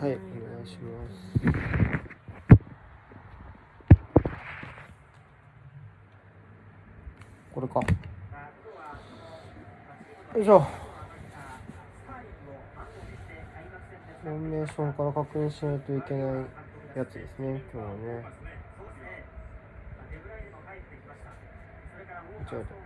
はい、お願いします。これか。よいしょ。フォーメーションから確認しないといけないやつですね、今日はね。間違えた。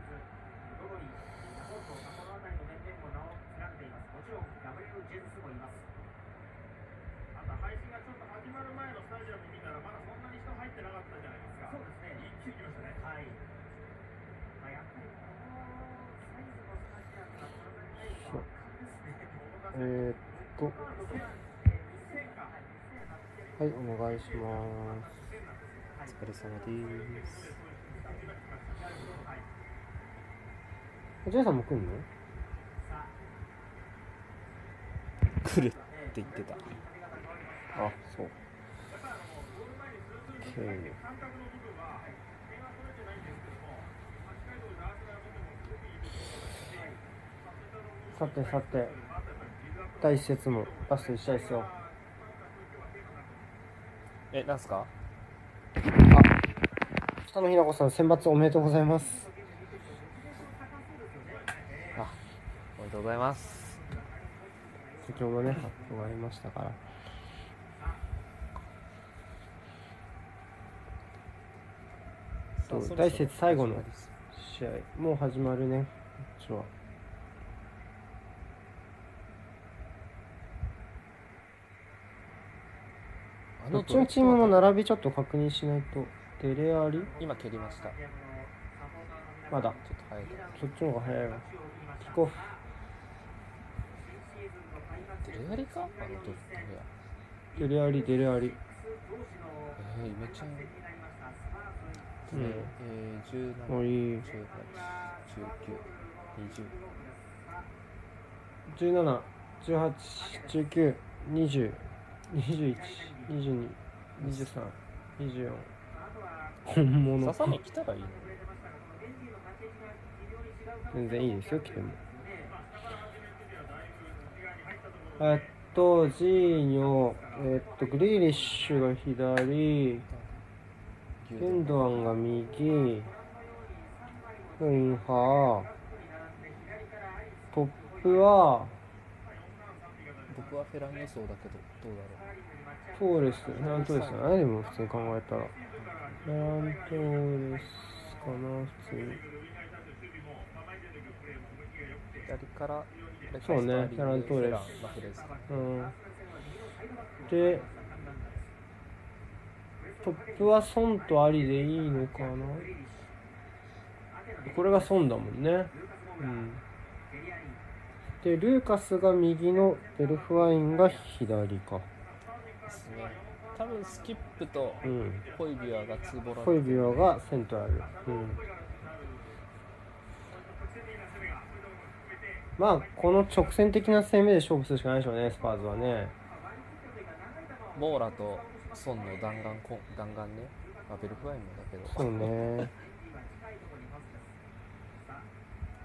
そうえー、っと。はい、お願いします。お疲れ様です。ジェイさんも来んの？来るって言ってた。あ、そう。OK。さてさて、第一節もラスト1試合ですよ。え、なんすか？あ、北野日な子さん、選抜おめでとうございます。あ、おめでとうございます。先ほどね、発表がありましたから。そうさあ第一節最後の試合、もう始まるね、こっちは。どっちのチームの並びちょっと確認しないと。デレアリ？今蹴りました。ちょまだ。っと早いか。そっちの方が早いわ。キックオフ。デレアリか？あのどどれや。デレアリ、デレアリ。えー、めちゃん。うんえー、17、もういい。18、19、20。17、18、19、20、21、22、23、24。本物。ささみ来たらいいの全然いいですよ、来ても。えっと、ジーニョ、えっと、グリーリッシュが左、ゲンドアンが右、フインハー、トップは、僕はフェラン予想だけど、どうだろう。トーレス、フェラントーレスじゃないでも普通に考えたら。フェラントーレスかな、普通に。左から、そうねフェラントーレスうん。で、トップはソンとアリでいいのかなこれがソンだもんね。うん。で、ルーカスが右のベルフワインが左か。多分スキップとうん。ホイビュアがツーボラホイビュアがセントラル。うん。まあ、この直線的な攻めで勝負するしかないでしょうね、スパーズはね。モーラとソンの弾丸弾丸ね。まあ、ベルフワインもだけど。そうね。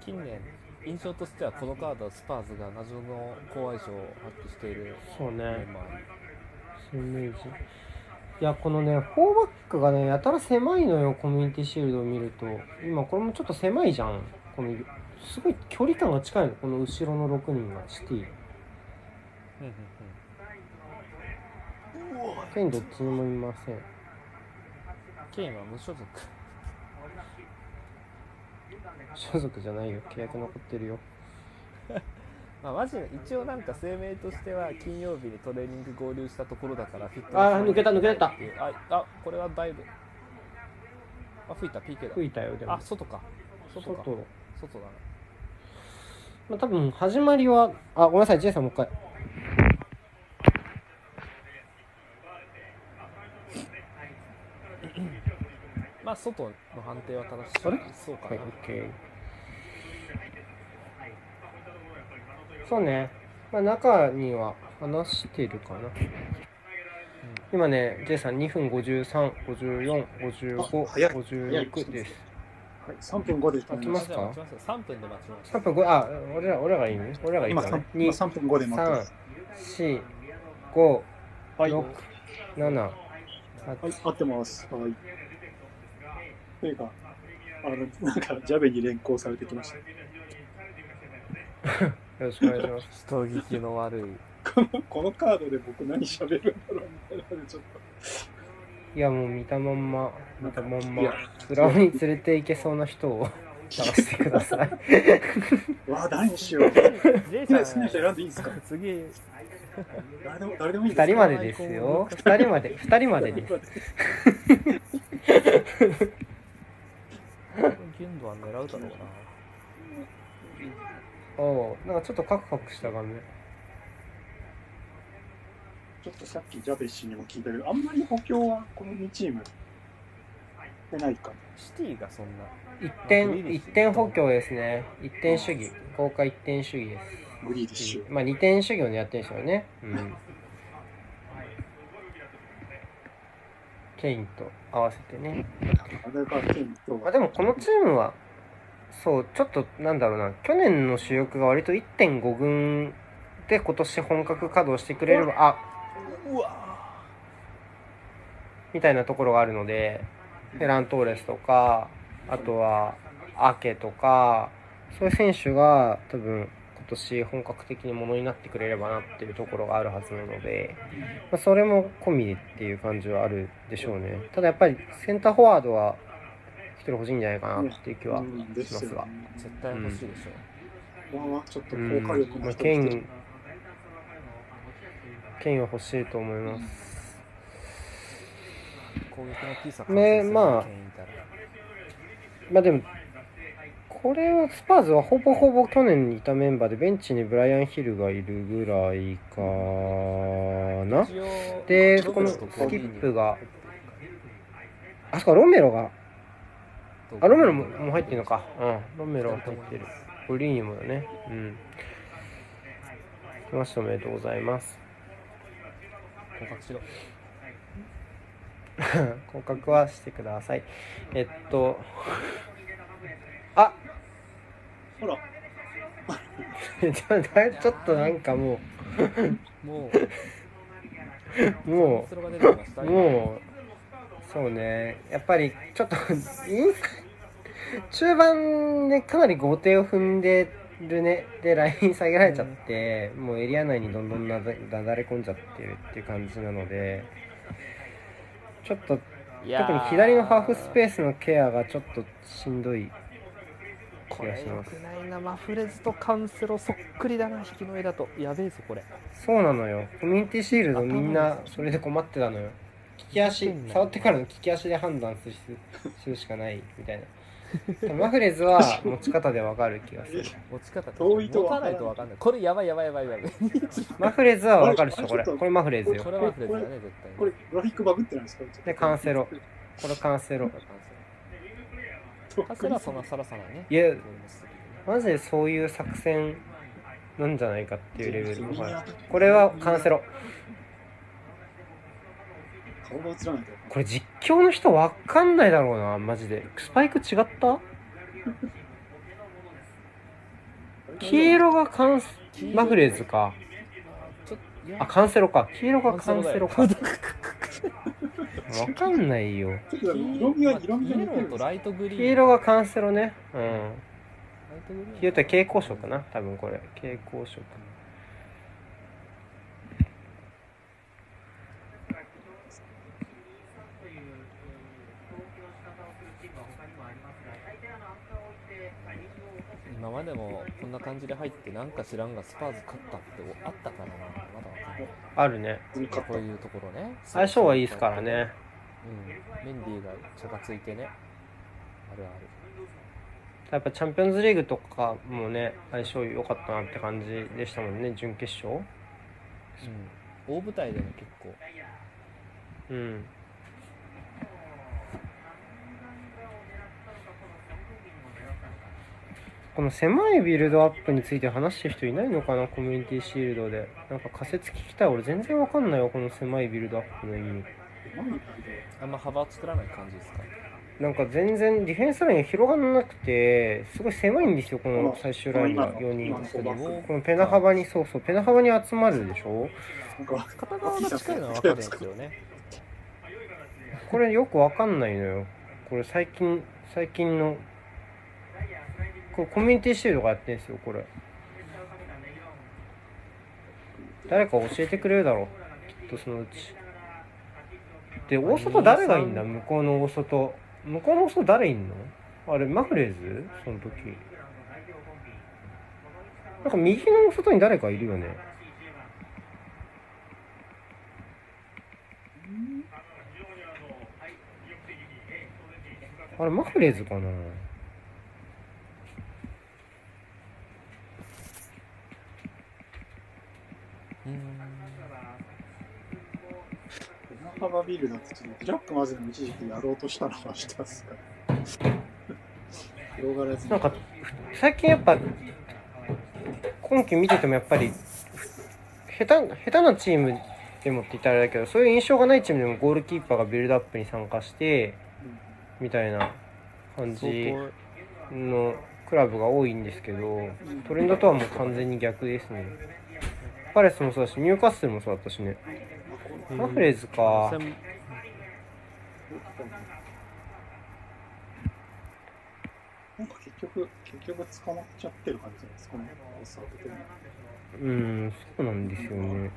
近年印象としてはこのカードはスパーズが謎の好相性を発揮しているそうね。イメージ。いや、このね、4バックがね、やたら狭いのよ、コミュニティシールドを見ると。今、これもちょっと狭いじゃん。このすごい距離感が近いの、この後ろの6人が、シティ。ケインどっちにもいません。ケインは無所属 所属じゃないよ、契約残ってるよ。まあマジで一応なんか声明としては金曜日にトレーニング合流したところだからフィットあー抜けた抜けた。ああこれはだいぶ。あ吹いた PK だ。吹いたよ、でも。あ。外か。外か。外。外だねまあ、多分始まりは、あ、ごめんなさい、ジェイさんもう一回。まあ外の判定は正しい。あれ？はい、そうかな、OK。そうね。まあ、中には話してるかな。今ね、J さん2分53、54、55、あ早い早い56です。はい、3分5で待ちますよ3分で待ちます3分5、あ、俺ら、俺らがいい？ね。俺らがいい今からね 3, 今3分5で待ってます。4、5、はい。6は、7、い、合ってます。はい。というか、あの、なんか、ジャベに連行されてきました。よろしくお願いします。人聞きの悪いこの、このカードで僕何喋るんだろうみたいなので、ちょっいや、もう見たまんま、見たまんまいや、スラムに連れて行けそうな人を 探してください。と、わあ、誰にしよう。好きな好きな人選んでいいですか？次誰でも、誰でもいいです二人までですよ。二人まで、二人までです。限度は狙うだろうなおなんかちょっとカクカクした画面。ちょっとさっきジャベ氏にも聞いたけど、あんまり補強はこの2チーム、出ないか。シティがそんな一点、一点補強ですね。一点主義。公開一点主義です。グリーディッシュ。まあ二点主義を狙ってるんですよね。うん。ケインと合わせてね。あでもこのチームは、そう、ちょっとなんだろうな、去年の主力が割と1.5軍で今年本格稼働してくれれば、あうわ。みたいなところがあるので、フェラントーレスとか、あとはアケとか、そういう選手が多分今年本格的にものになってくれればなっていうところがあるはずなので、まあ、それも込みでっていう感じはあるでしょうね。ただやっぱりセンターフォワードは一人欲しいんじゃないかなっていう気はうん。ですよしますが。ね。絶対欲しいでしょ、ここはちょっとうん効果力まあ、の人ケイン、ケインは欲しいと思います。攻撃のピースはねまあ。まあでも、これはスパーズはほぼほぼ去年にいたメンバーでベンチにブライアン・ヒルがいるぐらいかな。で、このスキップが、あ、そっか、ロメロが、あ、ロメロももう入ってるのか。うん、ロメロは入ってる。ブリーニもだね。うん。来ました、おめでとうございます。降格しろ。降格はしてください。えっと、あほら、ち ょちょっとなんかももう、もう。スロが出てきました。う、もう、そうね、やっぱりちょっと、イン中盤でかなり後手を踏んでるね。で、ライン 下げられちゃって、もうエリア内にどんどんなだなだれ込んじゃってるっていう感じなので、ちょっと、特に左のハーフスペースのケアがちょっとしんどい気これよがしますく。ないなマフレズとカンセロそっくりだな引きの絵だとやべえぞこれそうなのよ。コミュニティシールドみんなそれで困ってたのよ。利き足、触ってからの利き足で判断するしかないみたいな。マフレーズは持ち方でわかる気がする。持ち方遠いと持たわからないとわかんないこれやばいやばいやばいやばい マフレーズはわかるでしょ、これ。これマフレーズよ。これはマフレズだね絶対にこれ、グラフィックバグってないですか？でカンセロこれカンセロ。カンセロはそんなさらさないねいや、マジでそういう作戦なんじゃないかっていうレベルこれはカンセロ。顔が映らないと。これ実況の人わかんないだろうな、マジで。スパイク違った？黄色がカンス、マフレーズか。あ、カンセロか。黄色がカンセロか。わかんないよ。黄色がカンセロね。うん。黄色って蛍光色かな？多分これ。蛍光色。今までもこんな感じで入ってなんか知らんがスパーズ勝ったってあったからなまだわかんないあるね。こういうところね相性はいいですからね。うんメンディーが茶がついてねあるあるやっぱチャンピオンズリーグとかもね、相性良かったなって感じでしたもんね、準決勝。うん大舞台でも結構うん。この狭いビルドアップについて話してる人いないのかなコミュニティシールドで。なんか仮説聞きたい。俺全然わかんないわ、この狭いビルドアップの意味。何あんま幅を作らない感じですか？なんか全然ディフェンスラインが広がらなくてすごい狭いんですよこの最終ラインが4人今のフォーバックこのペナ幅にそうそうペナ幅に集まるでしょ？なんか片側が近いのは分かるんですよねこれよくわかんないのよこれ最近最近のこれコミュニティシールドがやってんですよこれ。誰か教えてくれるだろうきっとそのうち。で大外誰がいいんだ？向こうの大外向こうの大外誰いんの？あれマフレーズ？その時。なんか右の大外に誰かいるよね。あれマフレーズかな？うん。ペナハバビルだってちょっとジャックまずの一時期やろうとしたのはしたっすか広がらずなんか最近やっぱ今季見ててもやっぱり下手下手なチームでもって言ったらあれだけどそういう印象がないチームでもゴールキーパーがビルドアップに参加してみたいな感じのクラブが多いんですけどトレンドとはもう完全に逆ですね。パレスもそうだしニューカッスルもそうだったしね。うん。マフレーズか。専なんか結局、結局捕まっちゃってる感じないですかね、うんそうなんですよね。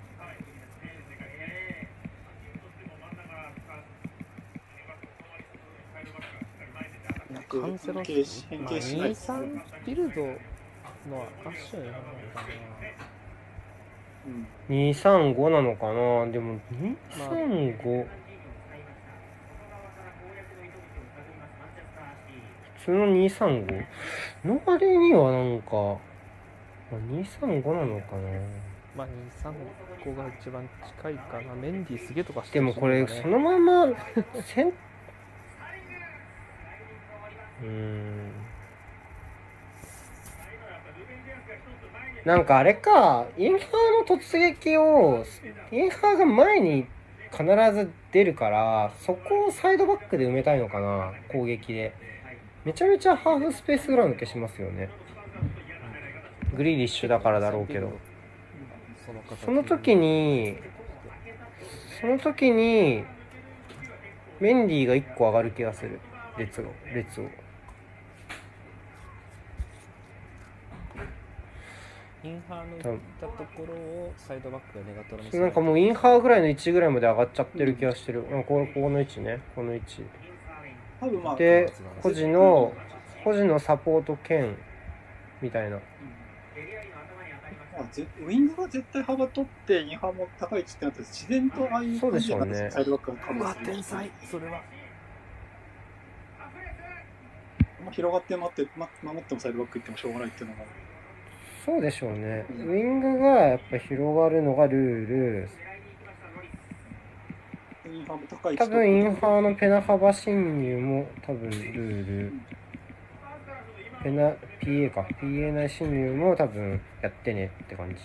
カンセロ変形し変まあ、形しない。です23ビルドのアッシュになるのかうん235なのかな？でも235普通の235の割にはなんかまあ235なのかな？なまあ235が一番近いかな。メンディーすげえとかしてでもこれそのまませ んうーんなんかあれかインハーの突撃をインハーが前に必ず出るからそこをサイドバックで埋めたいのかな攻撃で。めちゃめちゃハーフスペース裏抜けしますよね。グリーリッシュだからだろうけど。その時にその時にメンディーが1個上がる気がする。列を列を。インハーの行ったところをサイドバックがネガトロになんかもうインハーぐらいの位置ぐらいまで上がっちゃってる気がしてる、うん、ここの位置ね。この位置。多分まあ、で保持の保持のサポート兼みたいな。まあ、ぜウィングが絶対幅取って、インハーも高い位置ってなったら、自然とああいうそうでしょうね。感じになってサイドバックがカうわ天才それは。まあ、広がって待って、ま、守ってもサイドバック行ってもしょうがないっていうのが、そうでしょうね。ウィングがやっぱ広がるのがルール。多分インハーのペナ幅侵入も多分ルール。ペナ PA か。PA 内侵入も多分やってねって感じ。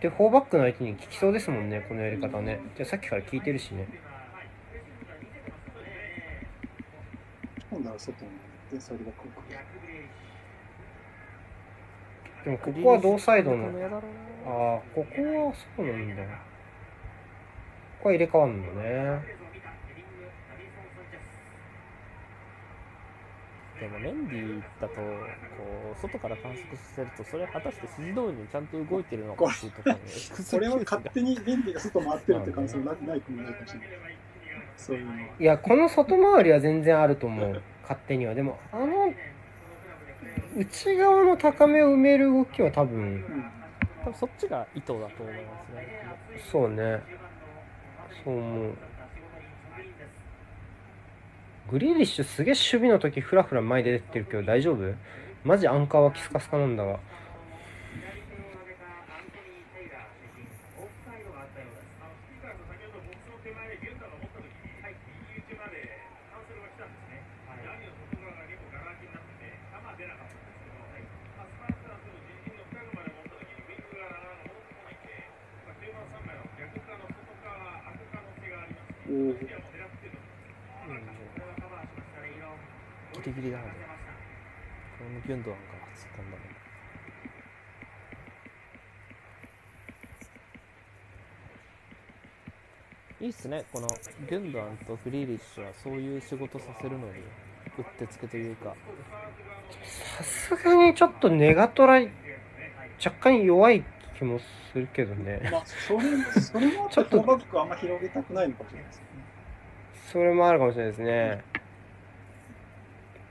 で4バックの相手に効きそうですもんねこのやり方ね。じゃあさっきから聞いてるしね。今度は外にでサイドバックを送る。でもここは同サイドの。ああここはそうなんだ。ここは入れ替わんのね。でもメンディーだとこう外から観測させるとそれ果たして筋通りにちゃんと動いてるのかっていうところにこれは勝手にベンディが外回ってるって感想なないかもないかもしれない。そういうの。は。いやこの外回りは全然あると思う。勝手には。でもあの内側の高めを埋める動きは多分うん。多分そっちが意図だと思いますね。そうね。そう思う。グリーリッシュすげえ守備の時フラフラ前で出てるけど大丈夫？マジアンカーはキスカスカなんだがうんギリギリなのでこれもギュンドアンから突っ込んだのでいいっすね。このギュンドアンとグリーリッシュはそういう仕事させるのにうってつけというか。さすがにちょっとネガトラ若干弱い気もするけどね。まあ、それ、それもちょっとあんま広げたくないのかもしれないですね。それもあるかもしれないですね。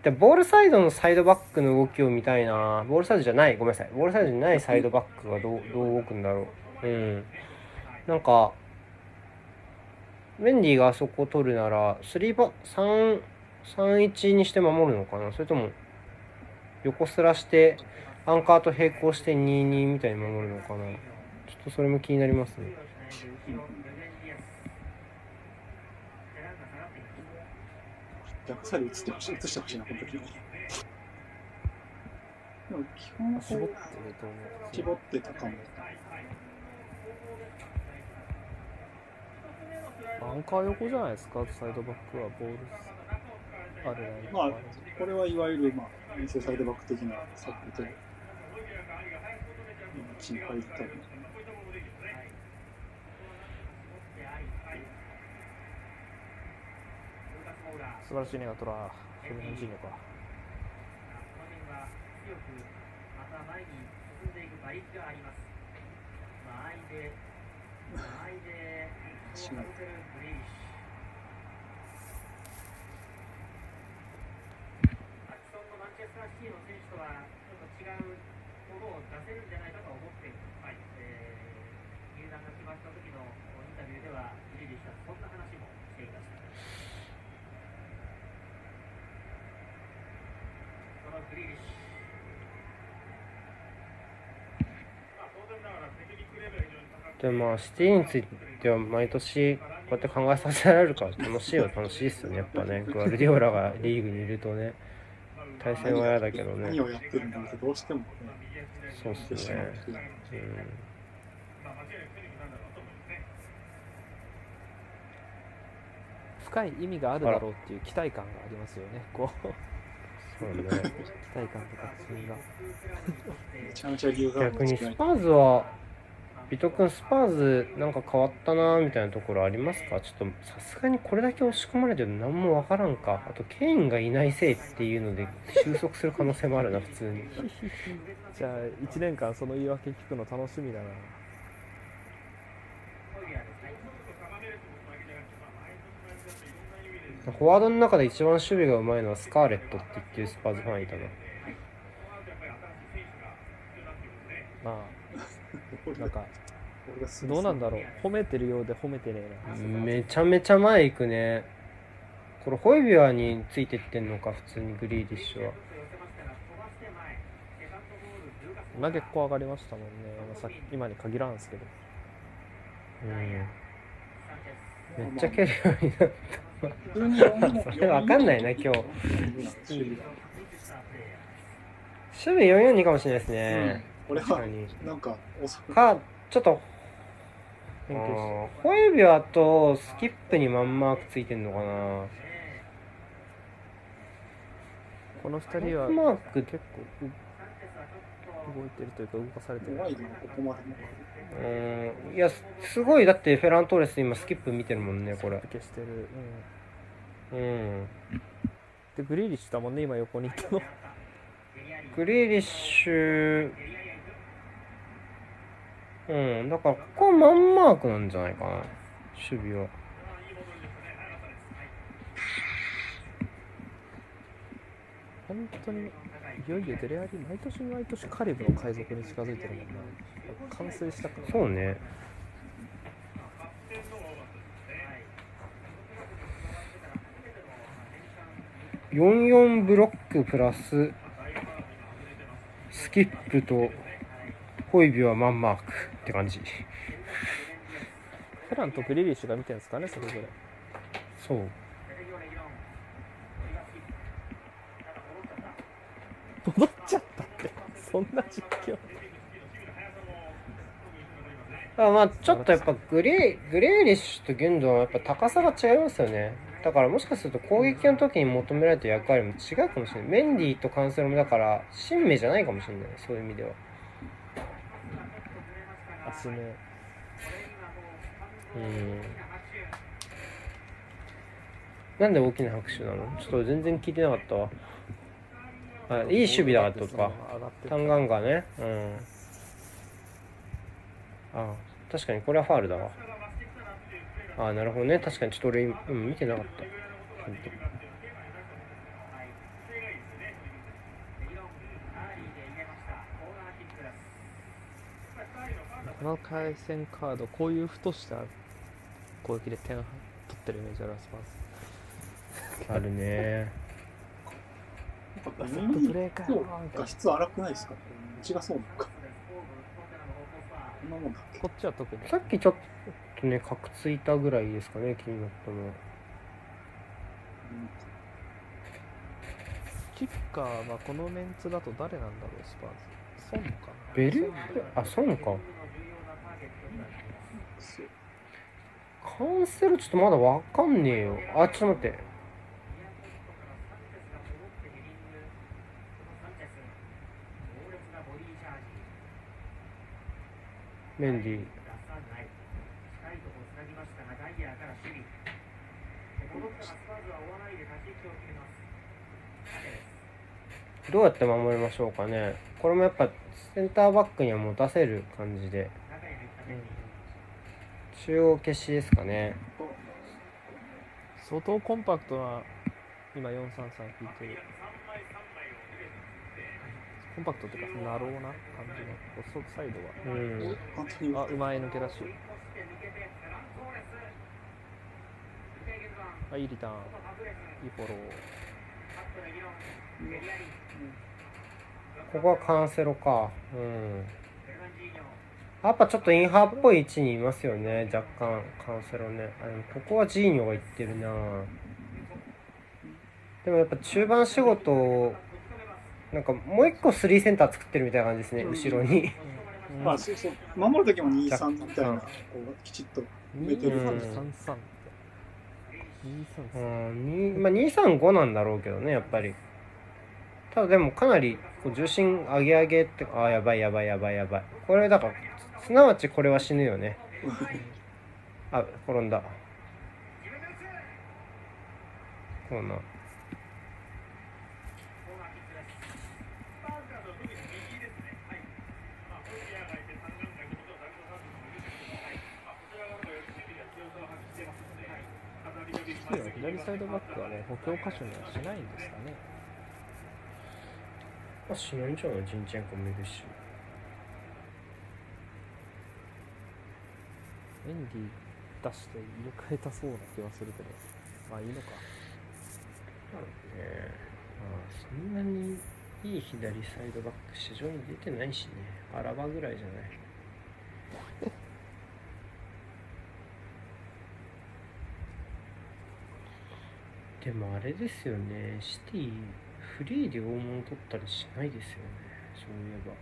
でボールサイドのサイドバックの動きを見たいな。ボールサイドじゃない。ごめんなさい。ボールサイドじゃないサイドバックがどうどう動くんだろう。うん。なんかメンディーがあそこを取るなら3バ3 3-1にして守るのかな？それとも横すらしてアンカーと並行して2-2みたいに守るのかな？ちょっとそれも気になりますね。逆サイド移ってほしい、移してほしいな、この時に。でも基本は絞って絞ってたかも。アンカー横じゃないですかサイドバックはボールあるないまあ、これはいわゆる、まあ、遠征サイドバック的なサックと、心配だったり。素晴らしいネガトラフェミニンジーニョか強くまた前に進んでいく馬力があります。間合いで、間合いで、しまうボールを受けるグリーシュ。アキソンのマンチェスターシティの選手とはちょっと違うものを出せるんじゃないかと思っている。はい。えー、入団が決まった時のインタビューでは、グリーリッシュはそんな話もしていました。のグリーリッシュ。でもまあシティについては毎年こうやって考えさせられるから楽しいは楽しいですよね。やっぱね。グアルディオラがリーグにいるとね。対戦は嫌だけどね。何をやってるんだろうとどうしてもね、そうっすね。しまうっていううん深い意味があるだろうっていう期待感がありますよね。こうそうね。期待感と確信が。めちゃめちゃ理由が逆にスパーズはビト君スパーズなんか変わったなみたいなところありますか？ちょっとさすがにこれだけ押し込まれてるの何もわからんか。あとケインがいないせいっていうので収束する可能性もあるな普通に。じゃあ1年間その言い訳聞くの楽しみだなフォワードの中で一番守備がうまいのはスカーレットって言ってるスパーズファンいたな。まあ なんか俺がすどうなんだろう。褒めてるようで褒めてねえな。めちゃめちゃ前行くね。これホイビアについてってんのか普通にグリーディッシュは。今結構上がりましたもんね、まあさっき今に限らんすけど。うん。めっちゃ蹴るようになったそれわかんないな今日。守守備が備442かもしれないですね、俺は確かに。なんか遅く。かちょっと勉強して。ホイビアとスキップにマンマークついてんのかな。この2人はマーク結構う動いてるというか動かされてる。うん。いやすすごいだってフェラントーレス今スキップ見てるもんねこれ。消してる、うん、うん。でグリーリッシュだもんね今横にいたの グリーリッシュ。うんだからここはマンマークなんじゃないかな。守備は。本当にいよいよデレアリ毎年毎年カリブの海賊に近づいてるもんな。完成したから。そうね44ブロックプラススキップとホイビはマンマークって感じ。フェランとグリーリッシュが見てるんですかねそれぞれ。そう。戻っちゃったって。そんな実況。あまあちょっとやっぱグレーグレーリッシュとギュンドンはやっぱ高さが違いますよねだからもしかすると攻撃の時に求められた役割も違うかもしれない。メンディーとカンセロもだから新名じゃないかもしれない。そういう意味では。足ねうん。なんで大きな拍手なの？ちょっと全然聞いてなかったわ。あいい守備だとか。上がってタンガンガね。うん。あ確かにこれはファールだわあなるほどね。確かにちょっと俺、うん、見てなかった。ほんとこの回線カードこういうふとした攻撃で点取ってるイメージあるスパーズあるね。なんかセットプレーか画質荒くないですか？違そうなのか。こっちは特に。さっきちょっとねカクついたぐらいですかね気になったのはキッカーはこのメンツだと誰なんだろうスパーズ。ソンかな？ベルあそうか。カンセルちょっとまだわかんねえよ。あちょっと待って。メンディーどうやって守りましょうかね。これもやっぱセンターバックには持たせる感じで。中央消しですかね。相当コンパクトな今433引いてる。コンパクトっていうかナローな感じの外サイドは。うん。あうまい抜け出し。あいいリターン。いいフォローここはカンセロか。うん。やっぱちょっとインハーっぽい位置にいますよね。若干カンセロね。あでもここはジーニョがいってるな。でもやっぱ中盤仕事をなんかもう一個スリーセンター作ってるみたいな感じですね。後ろに。まあ、そうそう。守るときも2-3みたいな、こう、きちっと。二てる。三三。三二三う三ん。にまあ235なんだろうけどねやっぱりただでもかなりこう重心上げ上げってあーやばいやばいやばいやばい。これだからすなわちこれは死ぬよね。あ転んだ。コーナー左サイドバックはね補強箇所にはしないんですかねまあしないんじゃないジンチェンコもいるし。エンディ出して入れ替えたそうな気はするけど。まあいいのか。ね。まあそんなにいい左サイドバック市場に出てないしね。アラバぐらいじゃない。でもあれですよね。シティフリーで大物取ったりしないですよねそういえば。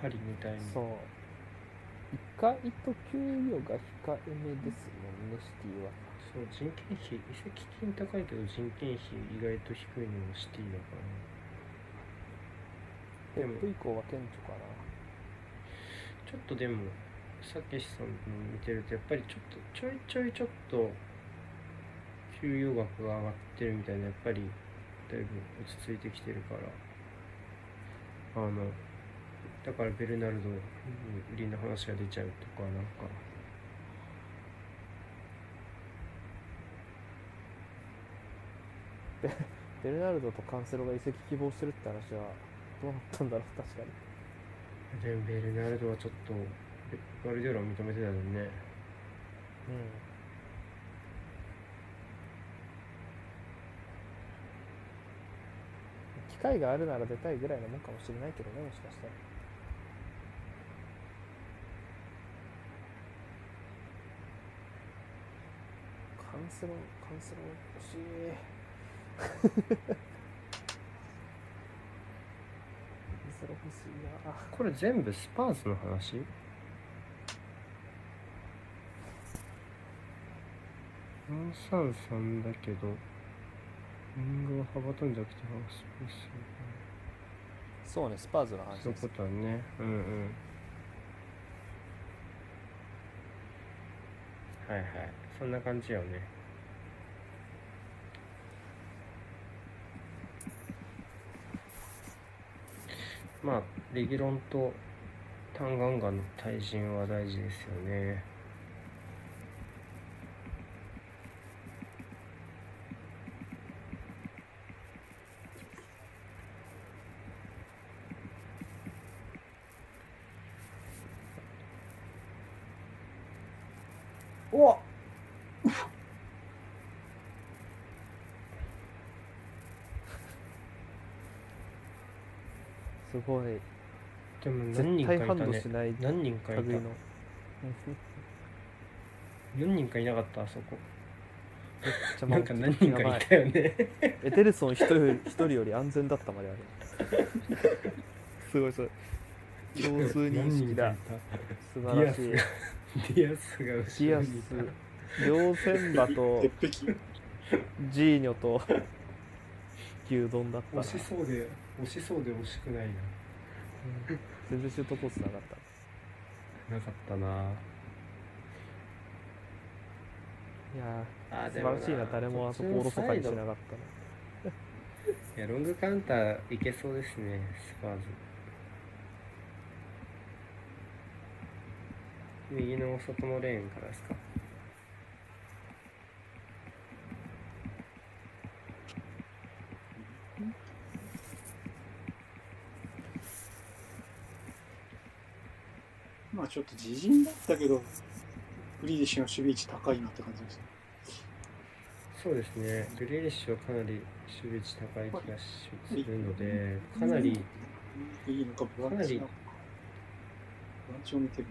パリみたいに。そう。意外と給与が控えめですもんねシティは。そう人件費移籍金高いけど人件費意外と低いのもシティだから。ねでも。以降は顕著かな？ちょっとでもさけしさんの見てるとやっぱりちょっとちょいちょいちょっと給与額が上がってるみたいなやっぱりだいぶ落ち着いてきてるから。あのだからベルナルドに売りの話が出ちゃうとかなんか。ベルナルドとカンセロが移籍希望してるって話はどうなったんだろう確かに。でもベルナルドはちょっとベガルディオラを認めてたのにね。うん機会があるなら出たいぐらいのもんかもしれないけどねもしかしたら。カンセロカンセロ欲しい。カンセロ欲しいな。これ全部スパーズの話？433だけどウィングは幅飛んじゃなくてハーフスペースそうねスパーズの話ですそういうことはね。うんうん。はいはい。そんな感じよね。まあレギュロンとタンガンガの対人は大事ですよねおっすごいでも何絶人かい対ハンドたねしない何人かいた。類の。4人かいなかったあそこ。めっちゃなんか何人かいたよね。エテルソン一人より一人より安全だったまであるすごいすごい。共通認識だ素晴らしい。ディアスがデ後ろィアスにいた両千馬と。ジーニョと牛丼だったな。押しそうで押しそうで惜しくないな。うん全然シュートコースなかった。なかったな。いやあー素晴らしいな。誰もあそこおろそかにしなかったな いやロングカウンターいけそうですねスパーズ。右の外のレーンからですかまあちょっと自陣だったけど、グリーディッシュの守備位置高いなって感じですね。そうですねグレーリッシュはかなり守備位置高い気がしするのでかなりいいのか、ボランチなのランチを見てる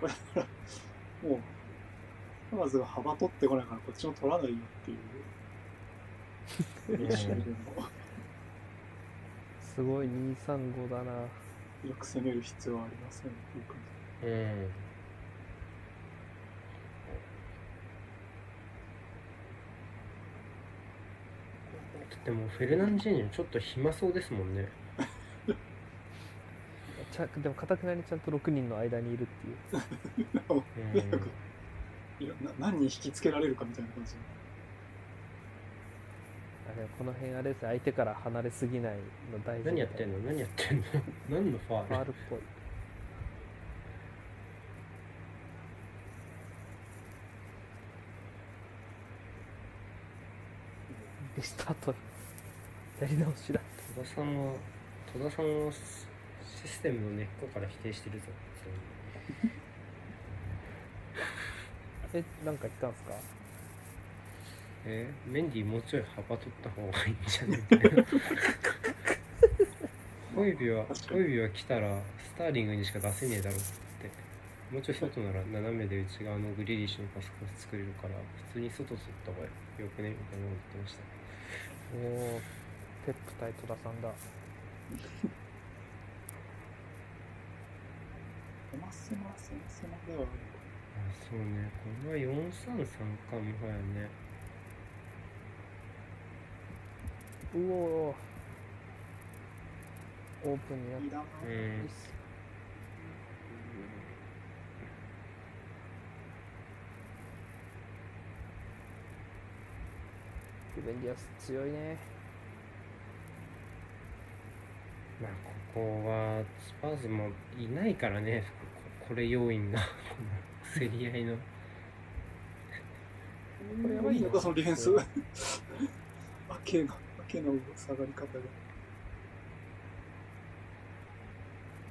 のか。こ れもう、ファーズが幅取ってこないから、こっちも取らないよっていう。すごい235だなよく攻める必要はありませんっていう感じ。うんでもフェルナンジーニョちょっと暇そうですもんね ちゃでもかたくなにちゃんと6人の間にいるっていう うんいやな何に引きつけられるかみたいな感じ。あれこの辺あれですね相手から離れすぎないの大事何やってんの？何やってんの？何のファファーール？ルっぽいリスタート。やり直しだ戸田さんは戸田さんはシステムの根っこから否定してるぞ。えなんか言ったんすか？えメンディーもうちょい幅取った方がいいんじゃないみたいなホイビはホイビは来たらスターリングにしか出せねえだろって。もうちょい外なら斜めで内側のグリリッシュのパスコース作れるから普通に外取った方がよくねみたいなこと言ってました。お おペップ対戸田さんだ狭狭狭狭ではある。あそうね。これは433かもはやねうおーオープンになっいいなうんっすルベンディアス強いねまあここはスパーズもいないからねこれ要因が競り合いのこれやばいのか、そのディフェンス。アケの、アケの下がり方が。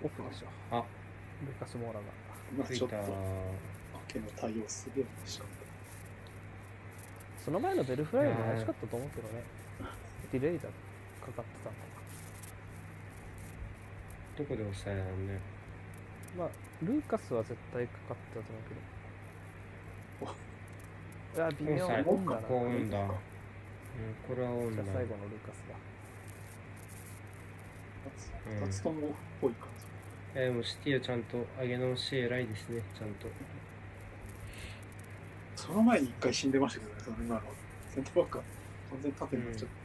オフでしょあルカス・モーラが。まあちょっと、ついたアケの対応すげえ欲しか。っその前のベルフライも怪しかったと思うけどね。ディレイだかかってたのどこで抑えたのねまあルーカスは絶対かかってたと思うけど。いや微妙。オンサイオンだなこれはじゃあ最後のルーカスだた。うん2つともオフっぽい感じ。えもシティはちゃんと上げ直し偉いですねちゃんとその前に一回死んでましたけどね、その今のセンターバックは完全に縦になっちゃって。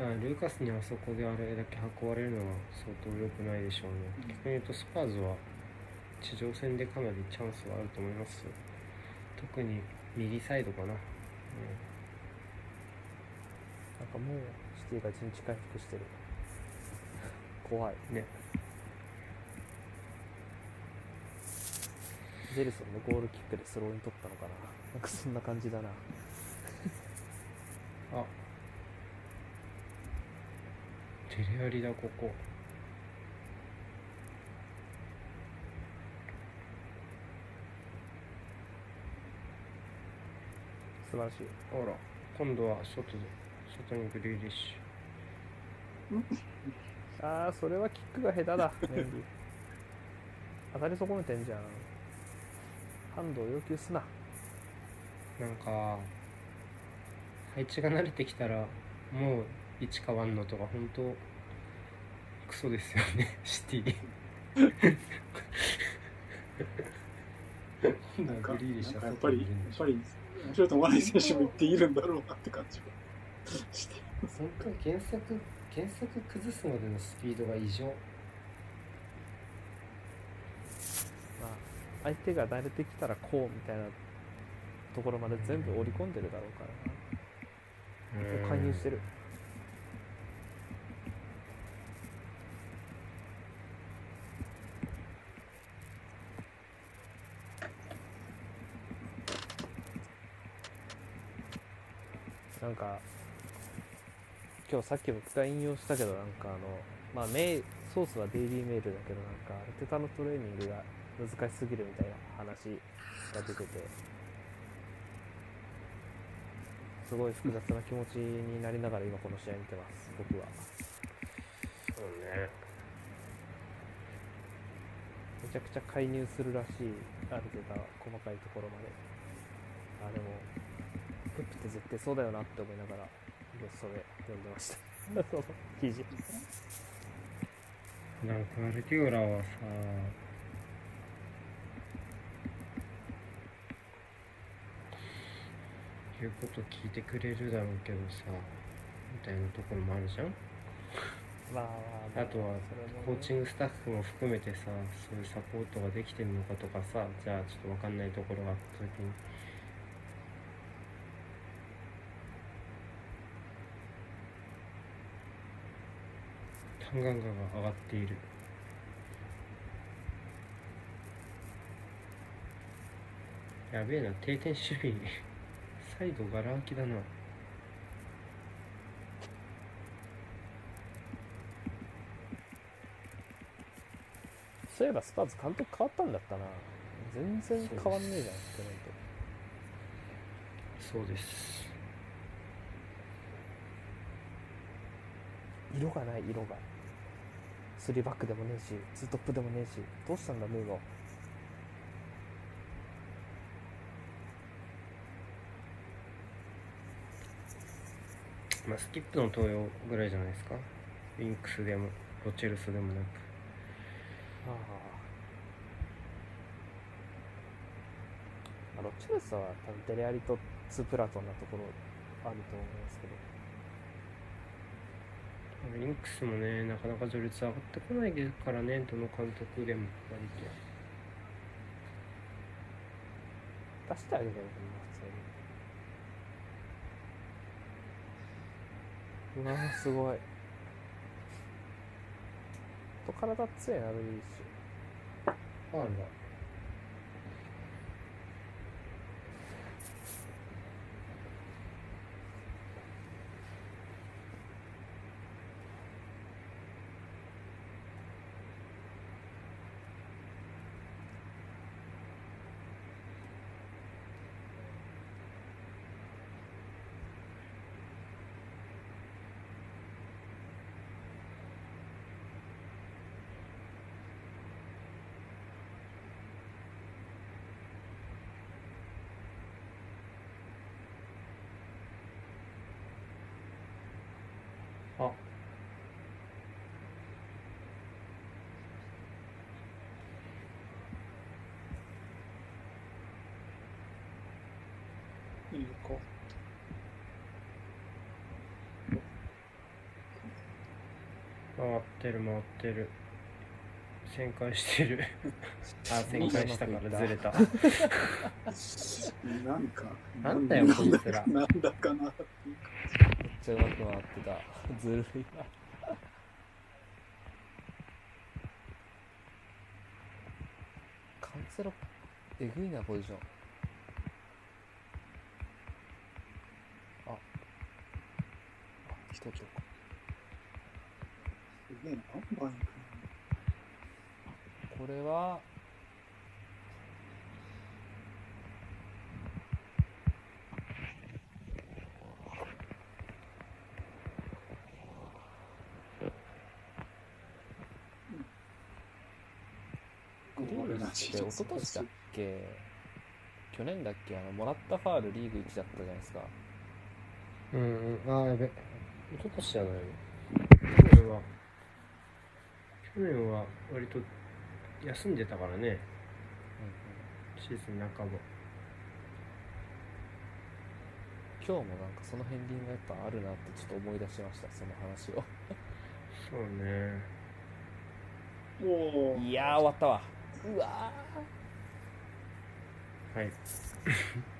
あルーカスにあそこであれだけ運ばれるのは相当良くないでしょうね。うん逆に言うとスパーズは地上戦でかなりチャンスはあると思いますよ。特に右サイドかな。うんなんかもうシティが陣地回復してる。怖い。ね。ジェルソンのゴールキックでスローに取ったのかな。なんかそんな感じだな。あ。テレアリだここ。素晴らしい。あら。今度は外で外にグリーリッシ ああそれはキックが下手だ。メンディ当たり損ねてんじゃん。ハンドを要求すな。ュなんか配置が慣れてきたらもう位置変わんのとか本当クソですよね。シティ。なんか、やっぱり、やっぱり、面白いと思わない選手も言っているんだろうなって感じがして。本当に原則原則崩すまでのスピードが異常まあ相手が慣れてきたらこうみたいなところまで全部織り込んでるだろうからな介入してるなんか今日さっき僕が引用したけどなんかあのまあメイソースはデイリーメールだけどなんかアルテタのトレーニングが難しすぎるみたいな話が出ててすごい複雑な気持ちになりながら今この試合見てます僕は。そうね。めちゃくちゃ介入するらしいある程度細かいところまで。あでもプップって絶対そうだよなって思いながら。ゲストで読んでました。その記事。なんかアルティオラはさ言うこと聞いてくれるだろうけどさみたいなところもあるじゃん。まあまあ、あ。とはコーチングスタッフも含めてさそういうサポートができてるのかとかさじゃあちょっと分かんないところがあった時にタンガンガが上がっている。やべえな定点守備サイドガラ空きだな。そういえばスパーズ監督変わったんだったな。全然変わんねえじゃん去年そうです。と色がない色が3バックでもねえし2トップでもねえし。どうしたんだムーゴまあ、スキップの投与ぐらいじゃないですか。ウィンクスでもロチェルスでもなく。ああロチェルスは多分デレアリとツープラトンなところあると思いますけどウィンクスもねなかなか序列上がってこないからねどの監督でも割と出してあげればいいな普通に。うわーすごい。と体強いなルイーシファー回ってる回ってる。旋回してる。あ旋回したからずれた。なんか、なんだよこいつら。なんだかな。めっちゃうまく回ってた。ずるいな。カンセロえぐいなポジション。あ。あ一つかすげえな、バンバン行くこれはな。グリーンって一昨年だっけ？去年だっけ？あのもらったファールリーグ1だったじゃないですか。うんうん。あやべ。一昨年じゃないの？去年は。去年は割と休んでたからね。シーズン半ば。今日もなんかその片鱗がやっぱあるなってちょっと思い出しましたその話を。そうね。もう、いやー終わったわ。うわはい。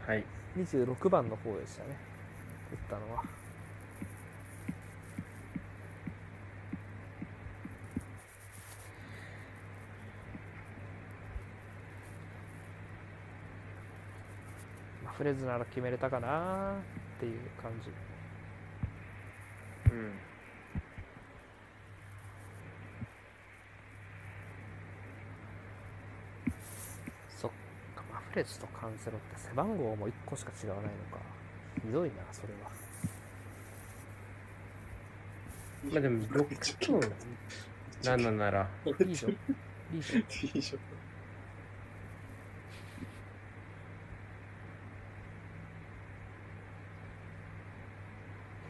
はい。ー26番の方でしたね。打ったのはフレッズなら決めれたかなーっていう感じうんそっか、マフレッジとカンセロって背番号も1個しか違わないのか。ひどいな、それは。まあでも6と7ならいいじゃん。いいじゃん。いいでしょ。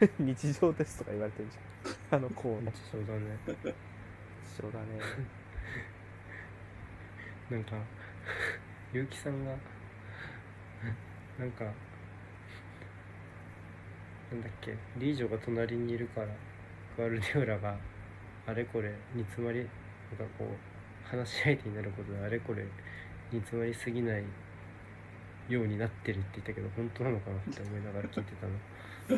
日常ですとか言われてるじゃん。あの子の。そうだね一緒だね。なんか結城さんがなんかなんだっけリージョが隣にいるからガルディオラがあれこれ煮詰まりなんかこう話し相手になることであれこれ煮詰まりすぎないようになってるって言ったけど本当なのかなって思いながら聞いてたの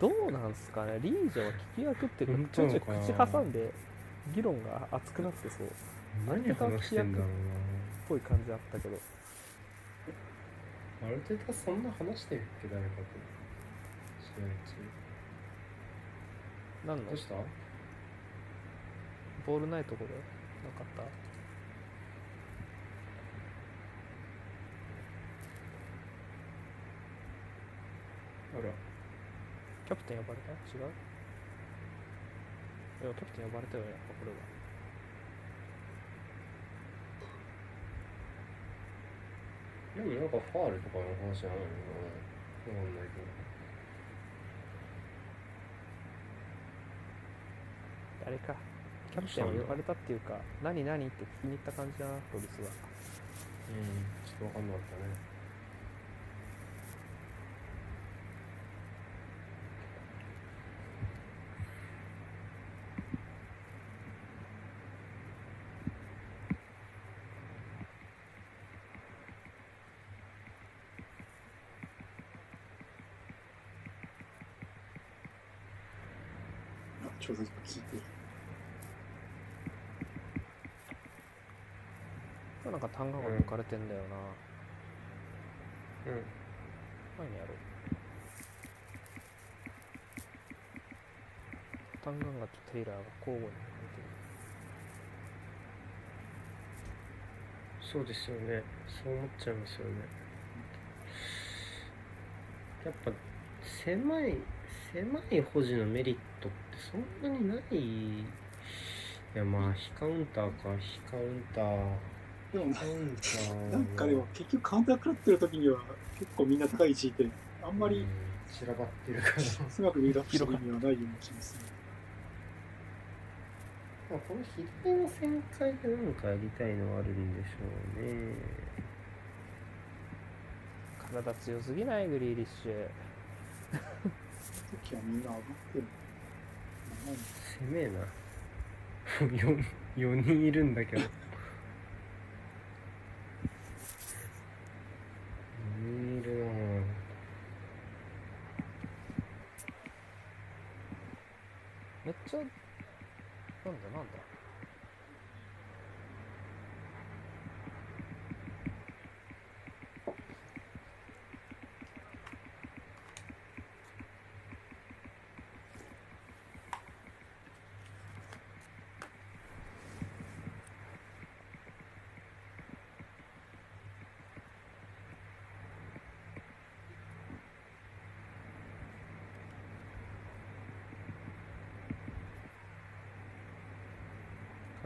どうなんすかね、リージョは聞き役っていか、ちょいちょ口な挟んで、議論が熱くなってそう。っ何話してんだろうぽい感じあったけど。なある程度そんな話してるっけ誰かと試合中。なんの？どうした？ボールないところなかった？あらキャプテン呼ばれた？違う？いや、キャプテン呼ばれたよね、やっぱこれは。でもなんかファールとかの話じゃないのかなわかんないけどあれか。キャプテンを呼ばれたっていうか、何何って聞きに行った感じだな、ロリスは。うんちょっとわかんなかったねあ調査聞いてる。なんか単眼が抜かれてんだよな。うん何やろう。単眼がとテイラーが交互に抜かそうですよねそう思っちゃいますよねやっぱ狭い狭い保持のメリットってそんなにない。いやまあ非カウンターか非カウンターでもなカウンターは。なんかでも結局カウンター食らってる時には結構みんな高い位置いて、あんまりうん散らばってるから。うまくビルドアップする意味はないような気がする。まあこの左の旋回でなんかやりたいのはあるんでしょうね。まだ強すぎないグリーリッシュ。時はみんな上がってる。なせめえな。4, 4人いるんだけど。4人いるなめっちゃなんだなんだ。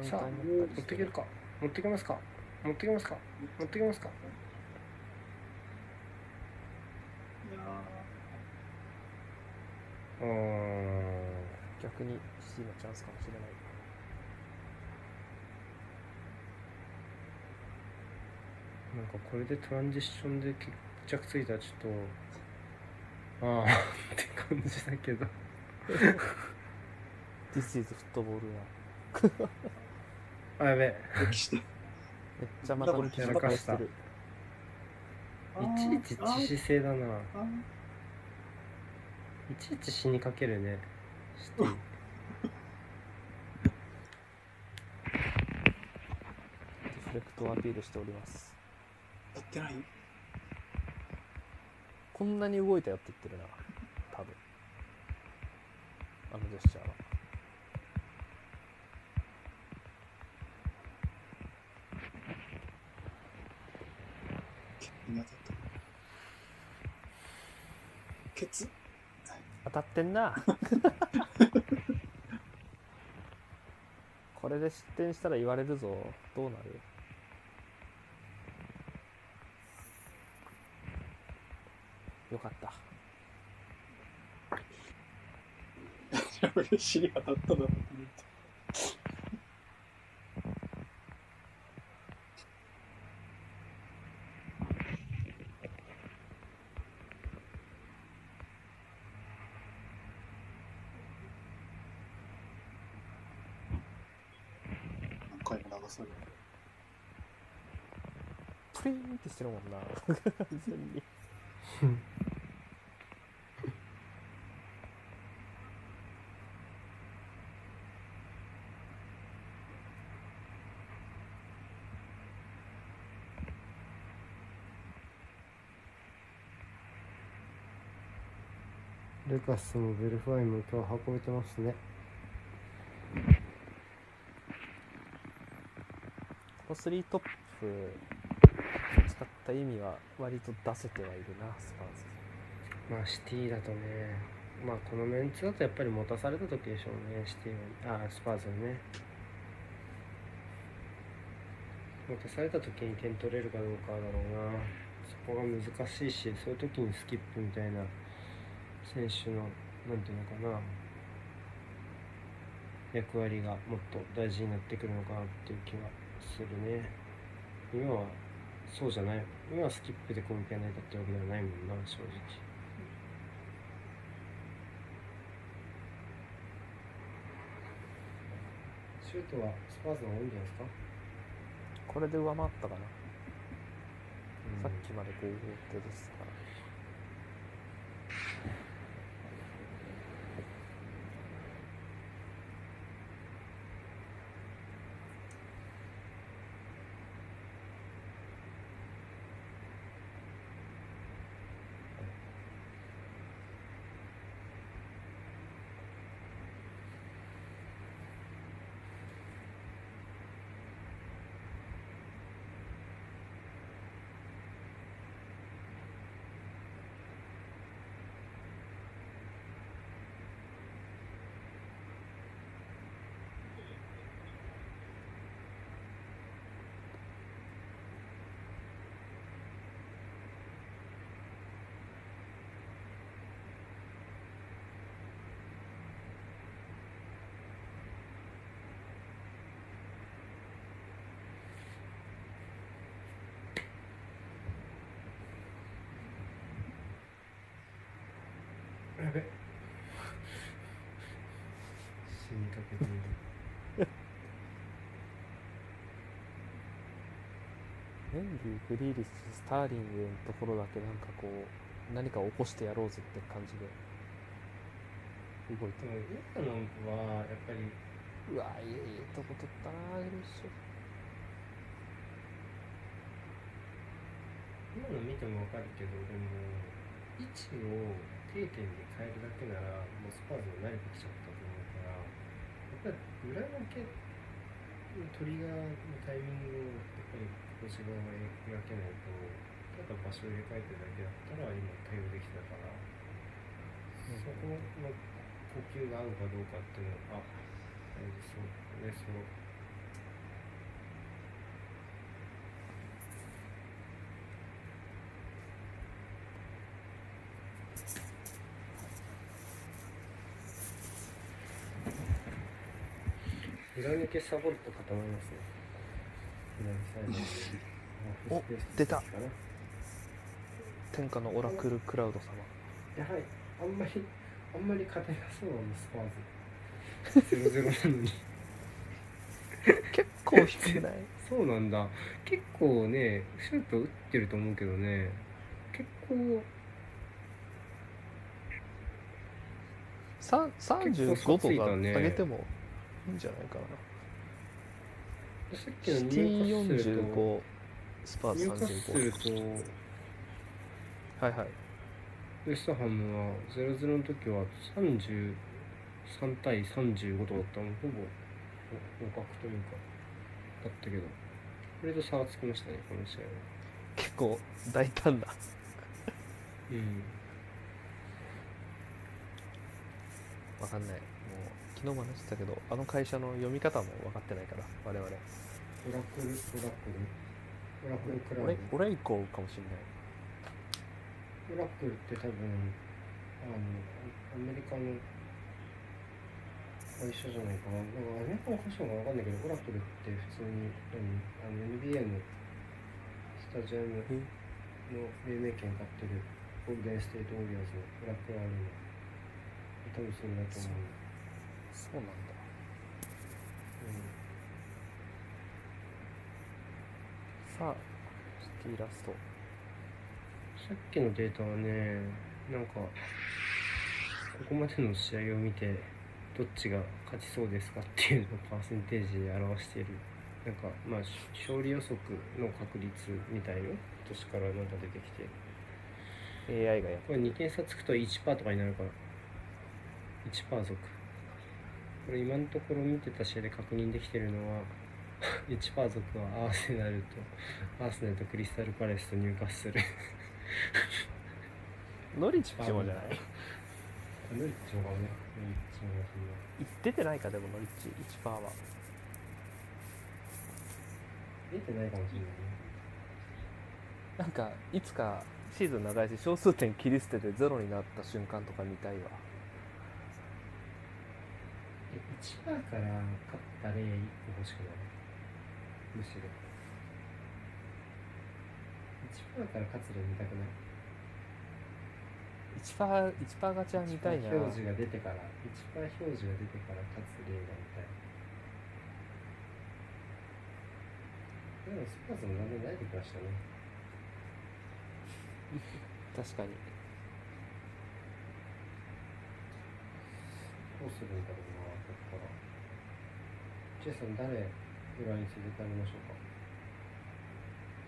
さあ持なって。ってけるか？持ってけますか？持ってけますか？持ってけますか？いやうーん。逆にシティのチャンスかもしれない。なんかこれでトランジッションで決着ついたらちょっとああ って感じだけど。This is フットボールなあやべえ。ー、歴史で。めっちゃまた抜きしてる。いちいち致死性だな。いちいち死にかけるね。レクトをアピールしております。やってない？こんなに動いたよって言ってるな。多分。あのジェスチャーはみんな当たった。ケツ。当たってんな。これで失点したら言われるぞ。どうなる？よかった。嬉しい当たったなろうと思って。何回も流される。プリーンってしてるもんな。完全にルカスもベルファインも今日運べてますね。この3トップ使った意味は割と出せてはいるなスパーズ。まあシティだとねまあこのメンツだとやっぱり持たされた時でしょうねシティはあスパーズはね。持たされた時に点取れるかどうかだろうな。そこが難しいしそういう時にスキップみたいな選手のなんていうのかな。役割がもっと大事になってくるのかなっていう気はするね。今はそうじゃない。今はスキップで攻撃が成り立ってるわけではないもんな正直。シュートはスパーズの方が多いんじゃないですか、これで上回ったかな、うん。さっきまで5号手ですからけているヘンリー、グリーリス、スターリングのところだけなんかこう何か起こしてやろうぜって感じで動いてるイエタなんはやっぱりうわいいとこ取ったなグリーリシ今の見てもわかるけどでも位置を定点で変えるだけならもうスパーズのれてきちゃった裏抜けトリガーのタイミングをやっぱり腰側が描けないとただ場所を入れ替えてるだけだったら今対応できてたから、そこの呼吸が合うかどうかっていうのはあ大事そうねそう裏抜けサボると固まりますね。お出た天下のオラクルクラウド様やはりあんまりあんまり勝てなそうなのスパーズ。ゼロゼロなのに。結構低くない？そうなんだ。結構ね、シュート打ってると思うけどね、結構さ35結構差つとか上げてもいいんじゃないかな。さっきのシテニィューカッスルと45スパーズニューカッスル35とはいはい。ウエストハムは0-0の時は33対35とかだったの。ほぼ互角というかだったけど。これと差がつきましたねこの試合は。結構大胆だうん。わかんない昨日も話したけどあの会社の読み方も分かってないから我々。オラクルオラクル。オラクルクラウ俺ド俺以降かもしんない。オラクルって多分あのアメリカの会社じゃないかな。なんかアメリカの会社かわかんないけどオラクルって普通に何？あの NBA のスタジアムの命名権買ってるゴールデンステートウォリアーズのオラクルアリーナ多分それだと思うそうなんだ。さあシティラスト。さっきのデータはねなんかここまでの試合を見てどっちが勝ちそうですかっていうのをパーセンテージで表している。なんかまあし勝利予測の確率みたいの年からなんか出てきて。AI がやっこれ2点差つくと1%とかになるから。1%族これ今のところ見てた試合で確認できてるのは 1%族はアーセナルとアーセナルとクリスタルパレスと入荷する。ノリッチもじゃない？ノリッチもがねノリッチも出てないかでもノリッチ。1%は。出てないかもしれないね。なんかいつかシーズン長いし小数点切り捨ててゼロになった瞬間とか見たいわえ1%から勝った例1個欲しくない？むしろ。1%から勝つ例見たくない？1%, 1勝ちは見たいな。1%表示が出てから1%表示が出てから勝つ例が見たい。でもスパーズもだんだん慣れてきましたね。確かに。どうするんだろうジェイさん誰裏に連れてあげましょうか？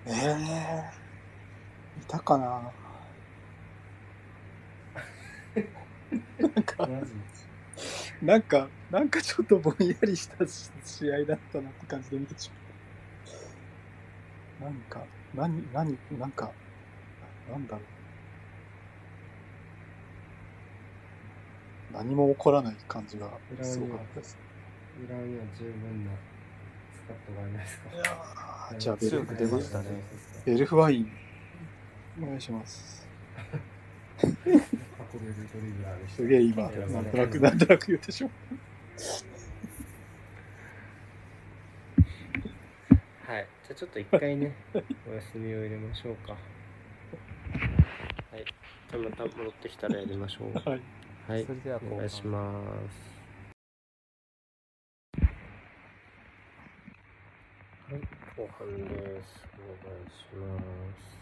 ええいたかな？なんか、なんか、なんかちょっとぼんやりした試合だったなって感じで見てしまう。なんか、何、何、なんか、なんだろう。何も起こらない感じがすごかったです。裏には十分なスカットがありますかじゃあベル強く出ましたねベルフワイン、お願いします。運べるドリブラーでしたすげえ今、なんとなく、なんとなく言ってしまう。はい。じゃあちょっと一回ね、お休みを入れましょうか。はい。じゃあまた戻ってきたらやりましょう。はい。はいそ。れではお願いします。はい。後半です。お願いします。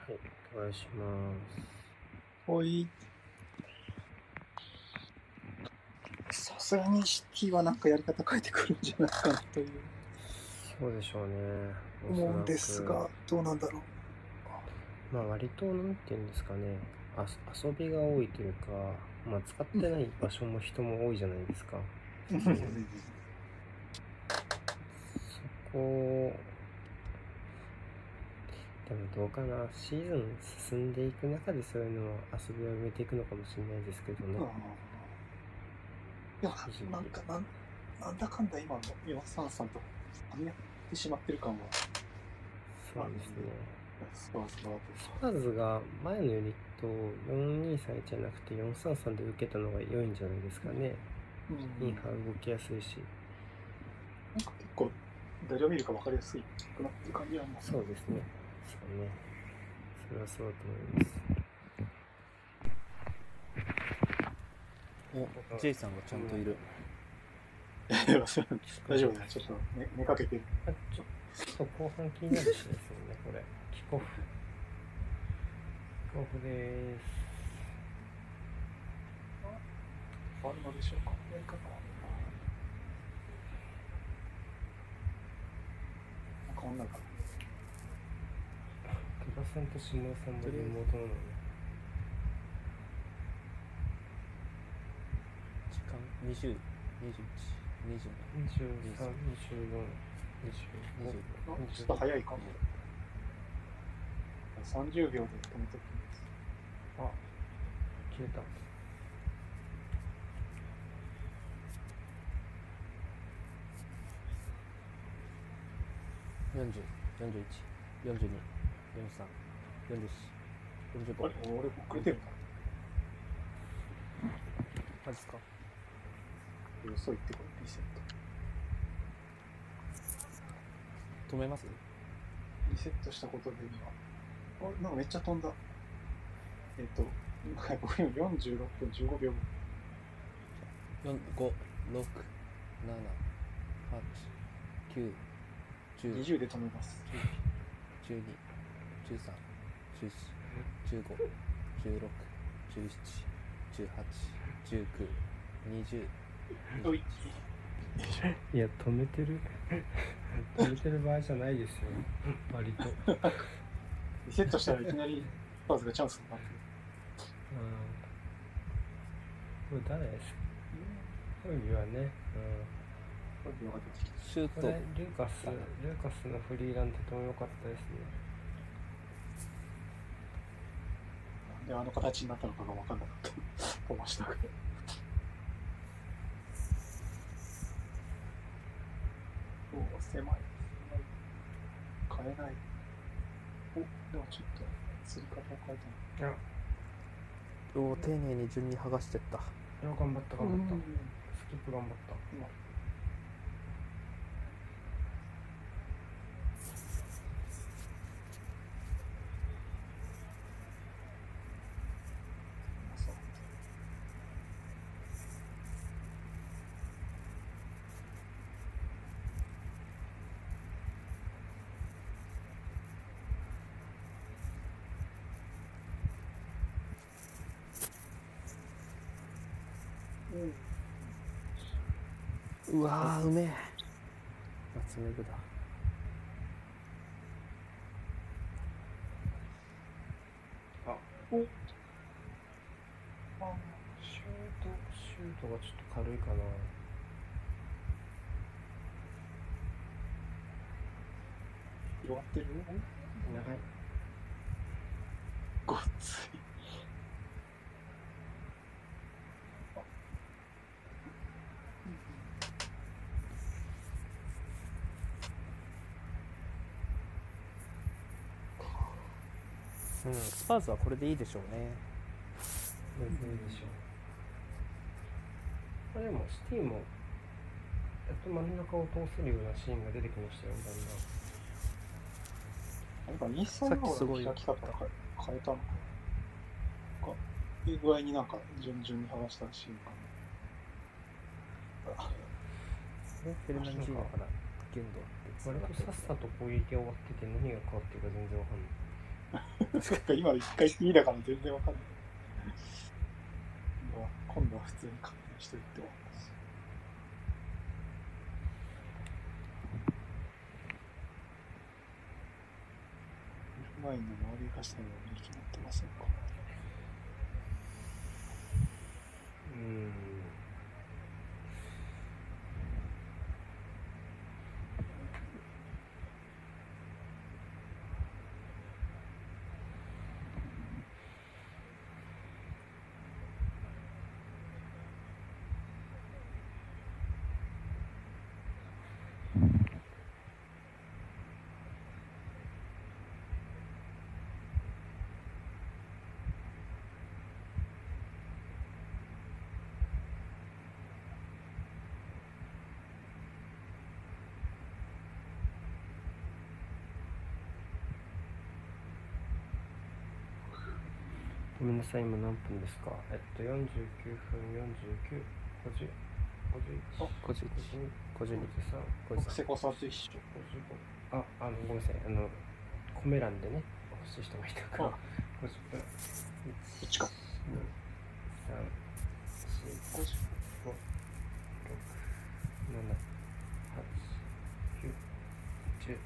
はい、お願いします。ほい。さすがにシティはなんかやり方変えてくるんじゃないかなというそうでしょうね。思うんですが、どうなんだろう。く。まあ割と、なんていうんですかね。あ遊びが多いというか、まあ使ってない場所も人も多いじゃないですか。そこでもどうかなシーズン進んでいく中でそういうのは遊びを埋めていくのかもしれないですけどね、いや、なんかなん、なんだかんだ今の岩沢さんと噛み合ってしまってる感は、そうですねスパーズが前のユニットを423じゃなくて433で受けたのが良いんじゃないですかね、うん、インハー動きやすいし。なんか結構、誰を見るか分かりやすいくなってる感じはもう。そうですね。そうね。それはそうだと思います。お J さんがちゃんといる。大丈夫だよ。ちょっと寝寝かけて。る。あちょちょっと後半気になるしですよね、これ。キックオフ。キックオフでーす。あるのでしょうかやり方は。なんかこんなか。久保さんと下尾さんもリモートなのね。時間20、21、22、23、24、25。あちょっと早いかも。30秒で止めときます。あ、消えた。40、41、42、43、44、45あれ俺遅れてるマジっすか？な。よそ行ってこれ、リセット。止めます？リセットしたことで今、あれなんかめっちゃ飛んだ。えっ、と、今僕今46分15秒。4 5、6、7、8、9、10、20で止めます。12、13、14、15、16、17、18、19、20、おい。いや、止めてる。止めてる場合じゃないですよ。割と。うん。リセットしたらいきなりスパーズがチャンスになってこれ誰？ですかホイビはね。うん。シュートこれ、ルーカス、ルーカスのフリーランとても良かったですね。なんであの形になったのかが分かんなかった。飛ばしたくて。おお、狭い。狭い変えない。お、でもちょっと、釣り方を変えたいや、おー丁寧に順に剥がしてった。いや頑張った、頑張った。うん。スキップ頑張った。今そううわうめえ。夏目具だ。あシュート、シュートがちょっと軽いかな。広がってる長い。ごっつい。うんスパーズはこれでいいでしょうね全然いいでしょう。まあでも、スティーも、やっと真ん中を通せるようなシーンが出てきましたよ、だんだん。なんかインスタの方の開き方変え変えたのか。いう具合になんか順々に剥がしたらしいかな。あねフェルナンジーノから限度って割とさっさと攻撃が終わってて何が変わってるか全然わかんない。そっか、今一回きりだから全然わかんない。今度は今度は普通に確認してるって思います。前の周りがしたように決まってませんかうん。ごめんなさい、今何分ですか？えっと、49分49、50、51、51 52 53、僕、セコさんと一緒。55あ、あの、ごめんなさい、あの、コメ欄でね、欲しい人がいたからあ、50分。こっちか。1、2、3、4、5、6、7、8、9、10。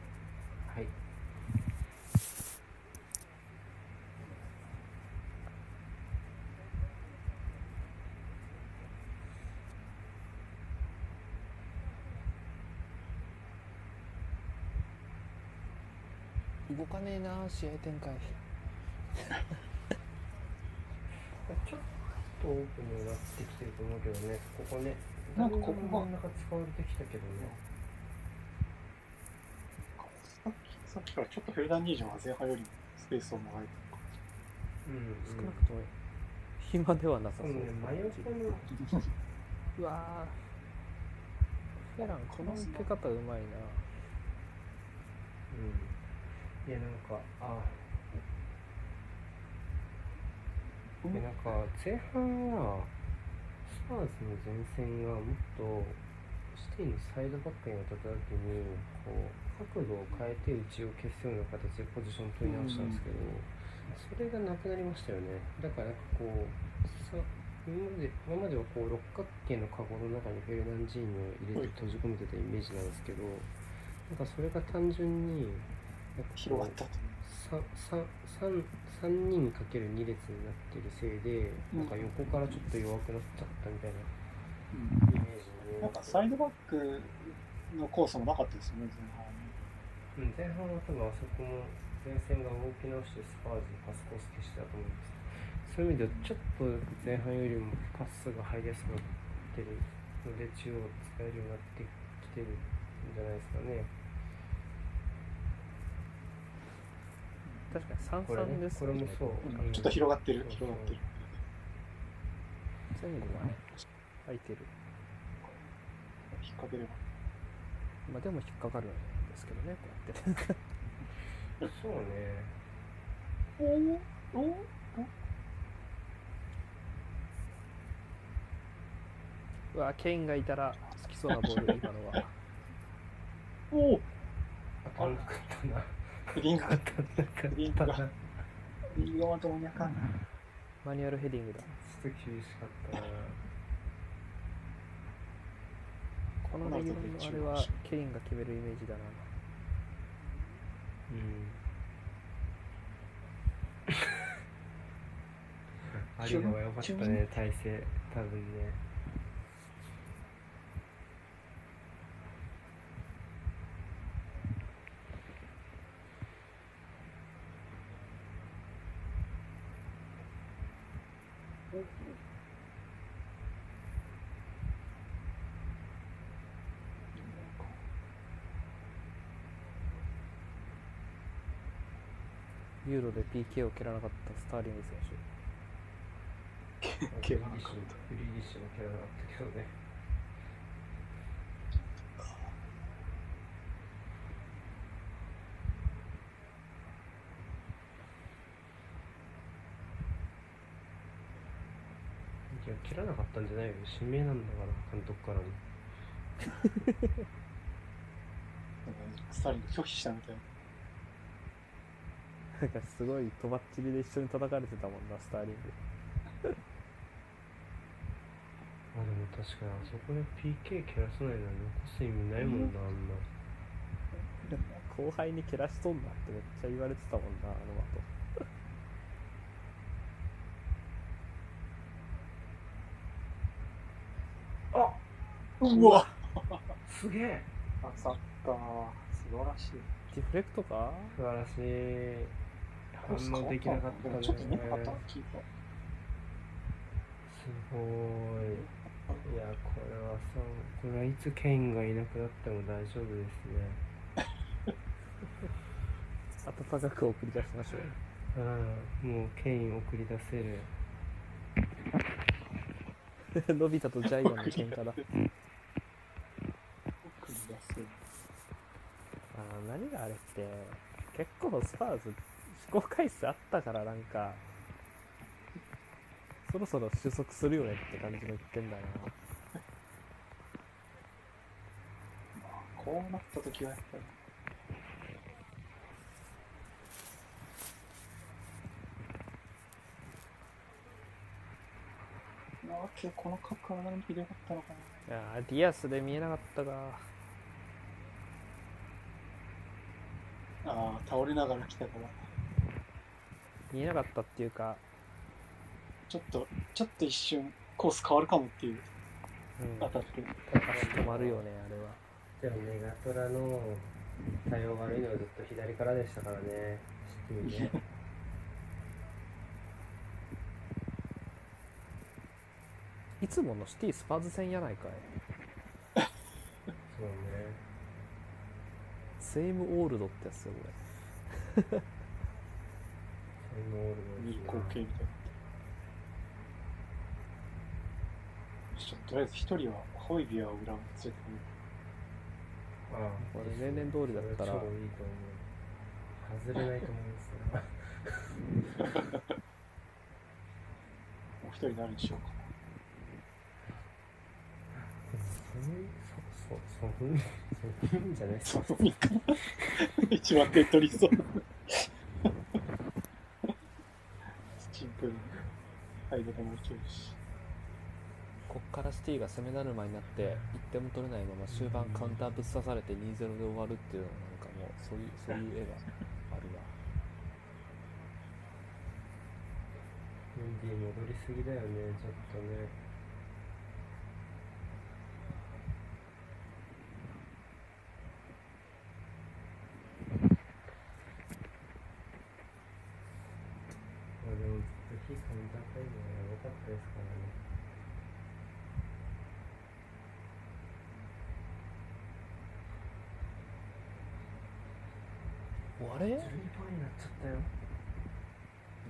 はい。動かねえな試合展開。ちょっとオープンになってきてると思うけどね、ここね。なんかここが真ん中使われてきたけどね。さっきさっきからちょっとフェルダンニージョンが前半よりスペースをもらえてうん、少なくとも暇ではなさそううそね、真横の、うわー。フェランこの受け方うまいな。うん。いや、なんか、あ、いやなんか前半はスパーズの前線がもっとシティのサイドバックに当たった時にこう角度を変えて内を消すような形でポジション取り直したんですけど、それがなくなりましたよね。だからなんかこうさ今まで今まではこう六角形のカゴの中にフェルナンジーニョを入れて閉じ込めてたイメージなんですけどなんかそれが単純に広がったと。3, 3, 3人かける2列になってるせいで、うんなんか横からちょっと弱くなっちゃったみたいなうんイメージになんかサイドバックのコースもなかったですよね、前半。うん、前半は多分あそこも前線が動き直してスパーズにパスコース消してたと思うんですそういう意味ではちょっと前半よりもパスが入りやすくなってるので中央を使えるようになってきてるんじゃないですかね確かにこれね33ですこれもそう、うん。ちょっと広がってる、広がってる。前後がね空いてる。引っ掛ければ。まあでも引っかかるんですけどねこうやってそうね。おおうわケインがいたら好きそうなボール今のは。おお。当たんなかったなヘディング当たんなかったなリンクがヘディングがまともにあかんな。マニュアルヘディングだちょっと厳しかったなこのレギュラーのあれはケインが決めるイメージだなうん。ありのが良かったね、体勢。多分ね。ユーロで PK を蹴らなかったスターリング選手フリーディッシュ、フリーディッシュも蹴らなかったけどね。いや切らなかったんじゃないよ指名なんだから監督からの スターリンが拒否したみたいな。なんかすごいとばっちりで一緒に叩かれてたもんなスターリング。あでも確かにあそこで PK 蹴らさないのは残す意味ないもんなあんな後輩に蹴らしとんなってめっちゃ言われてたもんなあの後。あうわ。すげえ。あサッカー、素晴らしい。ディフレクトか？素晴らしい反応できなかったね。でもちょっと見なかったキーパー。すごいいやこれはさこれはいつケインがいなくなって。も大丈夫ですね温かく送り出しましょううんもうケイン送り出せるのび太とジャイアンの喧嘩だ送り出す。あ何があれって。結構スパーズ試行回数あったからなんかそろそろ収束するよねって感じの言ってんだなこうなった時はやっぱり。ああ、今日この角上がるのひどかったのかな。いやーディアスで見えなかったかああ、倒れながら来たから。見えなかったっていうか、ちょっと、ちょっと一瞬コース変わるかもっていう。うん、当たって。止まるよねあれは。でもメガトラの対応悪いのはずっと左からでしたからね。シティねいつものシティスパーズ戦やないかい。そうね。セイムオールドってやつよこそ のオール見る光景みたいな。ちょっととりあえず一人はホイビアを裏を連れて。くる。ああこれ例年通りだったらいいと思う外れないと思うんですよもう一人誰にしようかそそそそんそんじゃない。そういいか。一番手っ取りそうな。シンプルに。はい、どこもいけるし。こっからシティが攻めだるまになって1点も取れないまま終盤カウンターぶっ刺されて2-0で終わるっていうのはなんかもうそういうそういう絵があるわ。メンデ戻りすぎだよねちょっとねまあでもずっと非カウンタータイムがやばかったですからねあれ？12ポイントになっちゃったよ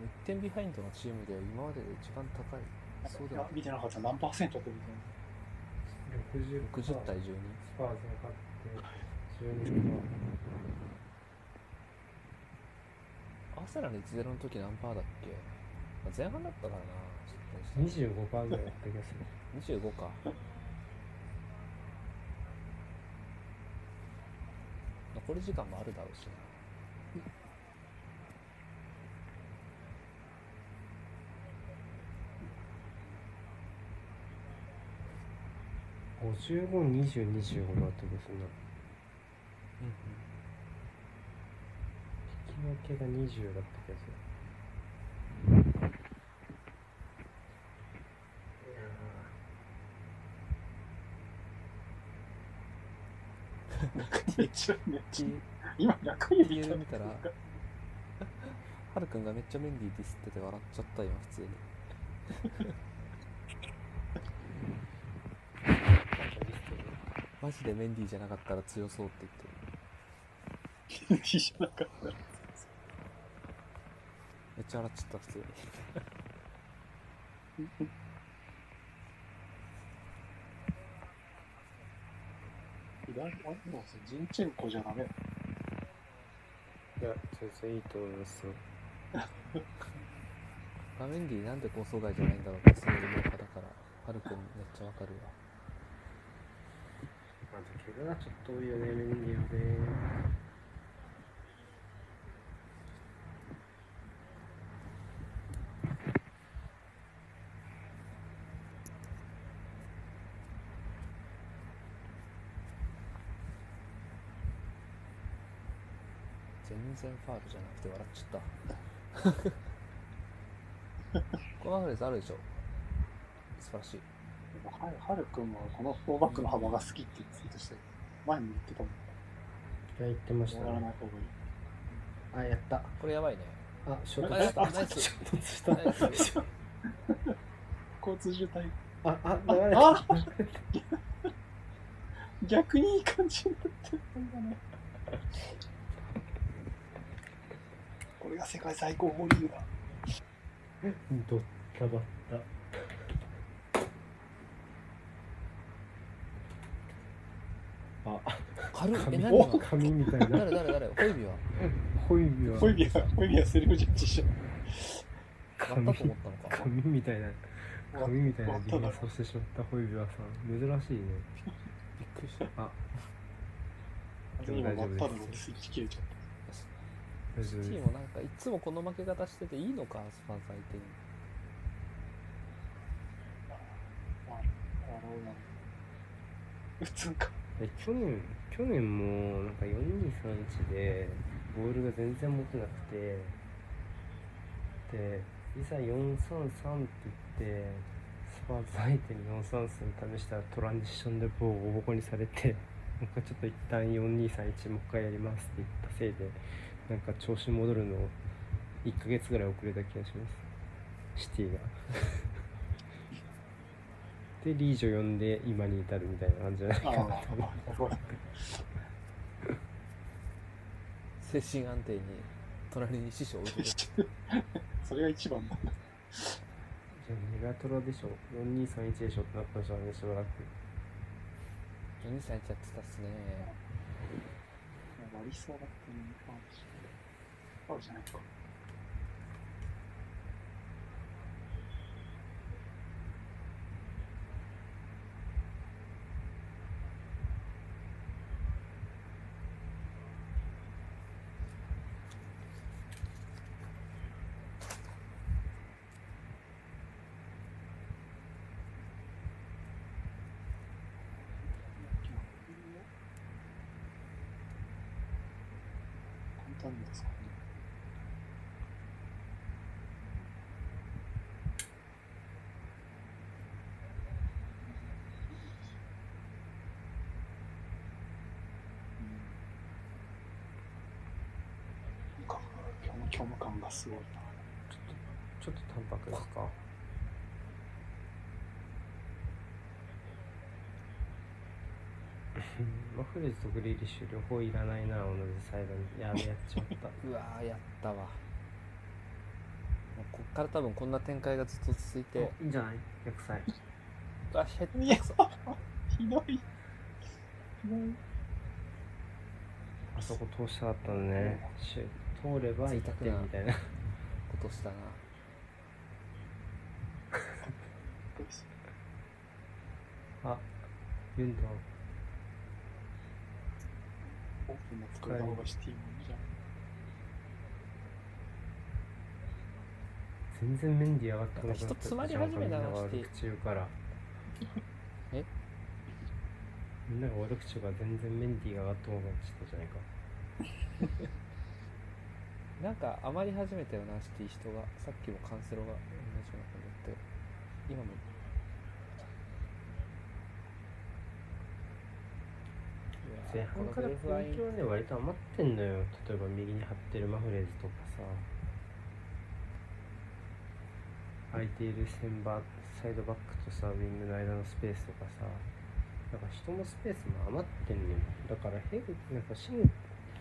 ?1 点ビハインドのチームで今までで一番高い。そうだよ。見てなかった。何パーセントって見て60 60対12スパーズが勝って12アーセナル1-0の時何パーだっけ、まあ前半だったからな。失点した25%ぐらいだった気がする。25か。残り時間もあるだろうしな55、20、25だった気がするな。引き分けが20だった気がする。いやめっちゃ、めっちゃ。T- 今、中指 TL 見たら。はるくんがめっちゃメンディーディスってて笑っちゃった今普通に。マジでメンディーじゃなかったら強そうって言ってる。じゃなかった。めっちゃ笑っちゃった普通に。左あもうさジンチェンコじゃダメ。だ。いや、全然いいと思いますよ。画面ディなんで構想外じゃないんだろうってすごい思う派だから。はるくんめっちゃわかるわまず怪我がちょっと多いよねメンディーはね全然ファールじゃなくて笑っちゃった。このマフレーズあるでしょ。素晴らしい。ははるくんもこのフォーバックの幅が好きってツイートして、前に言ってたもん。いや言ってましたやらないね方がいい。あやった。これやばいね。あ衝突した衝突した。交通渋滞。ああ流れあた逆にいい感じになってるんだね。が世界最高峰リーグだ。ドッタバッタ。あ。軽っえ紙何今紙みたいな。誰誰誰？ホイビは？ホイビは。ホイビア、ホイビアセルフジャッジしたと思ったのか紙みたいなた。紙みたいなディフェ終わっンスをしてしまった。ホイビアさん珍しいね。びっくりした。あ。た今終わっただろうってスイッチ切れちゃった。チームなんかいつもこの負け方してていいのかスパン相手にあの普通か。え去年去年もなんか4231でボールが全然持てなくてでいざ433って言ってスパーズ相手に433試したらトランジションでボコボコにされてなんかちょっと一旦4231もう一回やりますって言ったせいでなんか調子戻るの1ヶ月ぐらい遅れた気がします。シティが。でリージョ呼んで今に至るみたいな感じじゃないかあな。あ、ほら。精神安定に隣に師匠を置いてる。それが一番だ。じゃあメガトラでしょ。4231でしょ。ってなったじゃんねしばらく。2歳やってたっすね。割りそうだったのに、ファウルしファウルじゃないか。簡単ですかね。うん。なんか、虚無感がすごいな。ちょっと淡白ですか？マフレーズとグリーリッシュ両方いらないな同じサイドにやべやっちまった。うわーやったわ。もうこっから多分こんな展開がずっと続いて。いいんじゃない？逆サイあヘッ ひどい。ひどい。あそこ通したかったのね。シュ通れば1点みたいな。ことしたな。あユンドンオープンな作り方がシティもいいじゃ。ん。全然メンディー上がってこなくな人詰まり始めたなみんなが悪シティ口言うから。え？みんなが悪口言うから全然メンディーが上がってこなくなっちゃったじゃないかなんか余り始めたよなシティ人が。さっきもカンセロが同じような感じだって今も。前半からこのブレフラインポイントはね割と余ってんのよ。例えば右に張ってるマフレーズとかさ。空いているセンバサイドバックとさウィングの間のスペースとかさ。なんか人のスペースも余ってんのよ。だから変なんかシン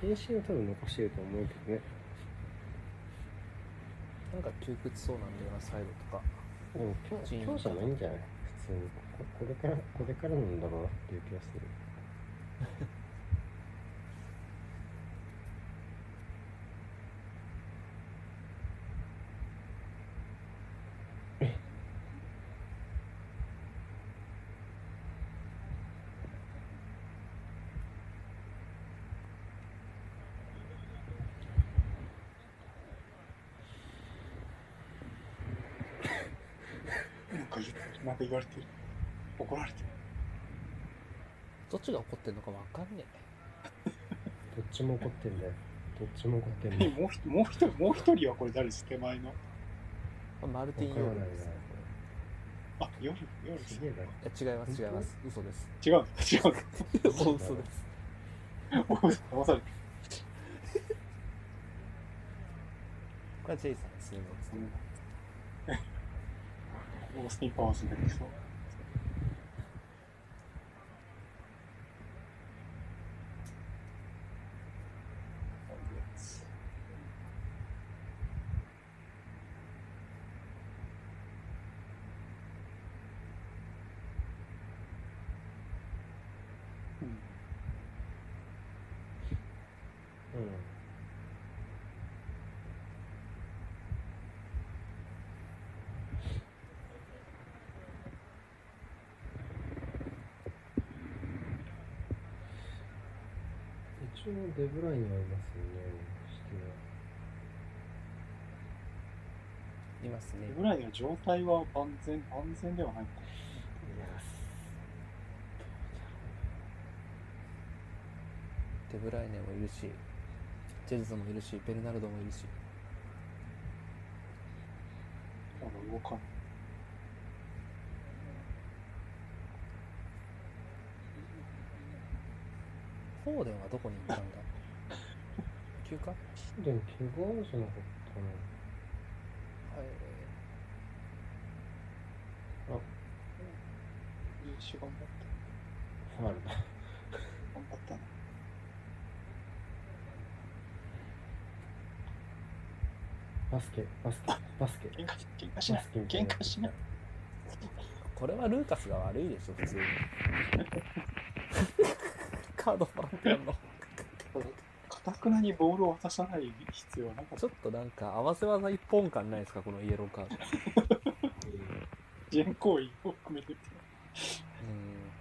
編集を多分残してると思うけどね。なんか窮屈そうなんだよなサイドとか。でも今日今日じゃな。いんじゃない？普通に。ここれからこれからなんだろうなっていう気がするか言うなんか言われてる。怒られてる。どっちが怒ってんのかわかんね どっちも怒ってんだよ。どっちも怒ってんだえよ。もうひもう一人、もう一人はこれ誰です手前の。えマルティン・ヨールですねあ、夜、夜ですすげえないや違います違います。嘘です。違うの違う大嘘です。の騙され。これはジェイさんですね。オースティン・パワーズになりそう。うんうん一応デブラインはいますよねいますねぐらいの状態は万全、万全ではないのか。いやデブライネもいるしジェズもいるしベルナルドもいるしまだ動かない。フォーデンはどこに行ったんだ？休暇？でも怪我じゃなかったなはい優秀頑張った。ファールだ頑張ったな。バスケバスケバスケ。喧嘩し喧嘩しない。喧嘩しない。これはルーカスが悪いでしょ普通に カードもらってんの？かたくなにボールを渡さない必要はなかったちょ。っとなんか合わせ技一本感ないですかこのイエローカード自演行為を含めて。うん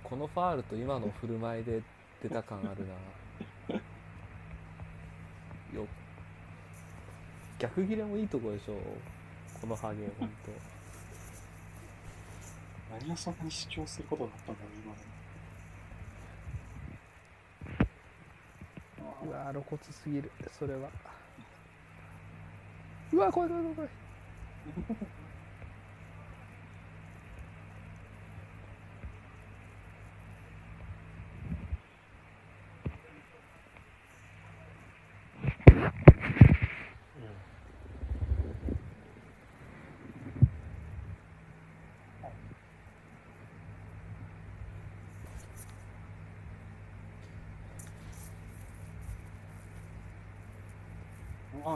このファールと今の振る舞いで出た感あるなよ逆切れもいいとこでしょこのハゲほんと何をそんなに主張することだったんだろう、今で。うわ露骨すぎるそれは。うわ怖い怖い怖い怖い。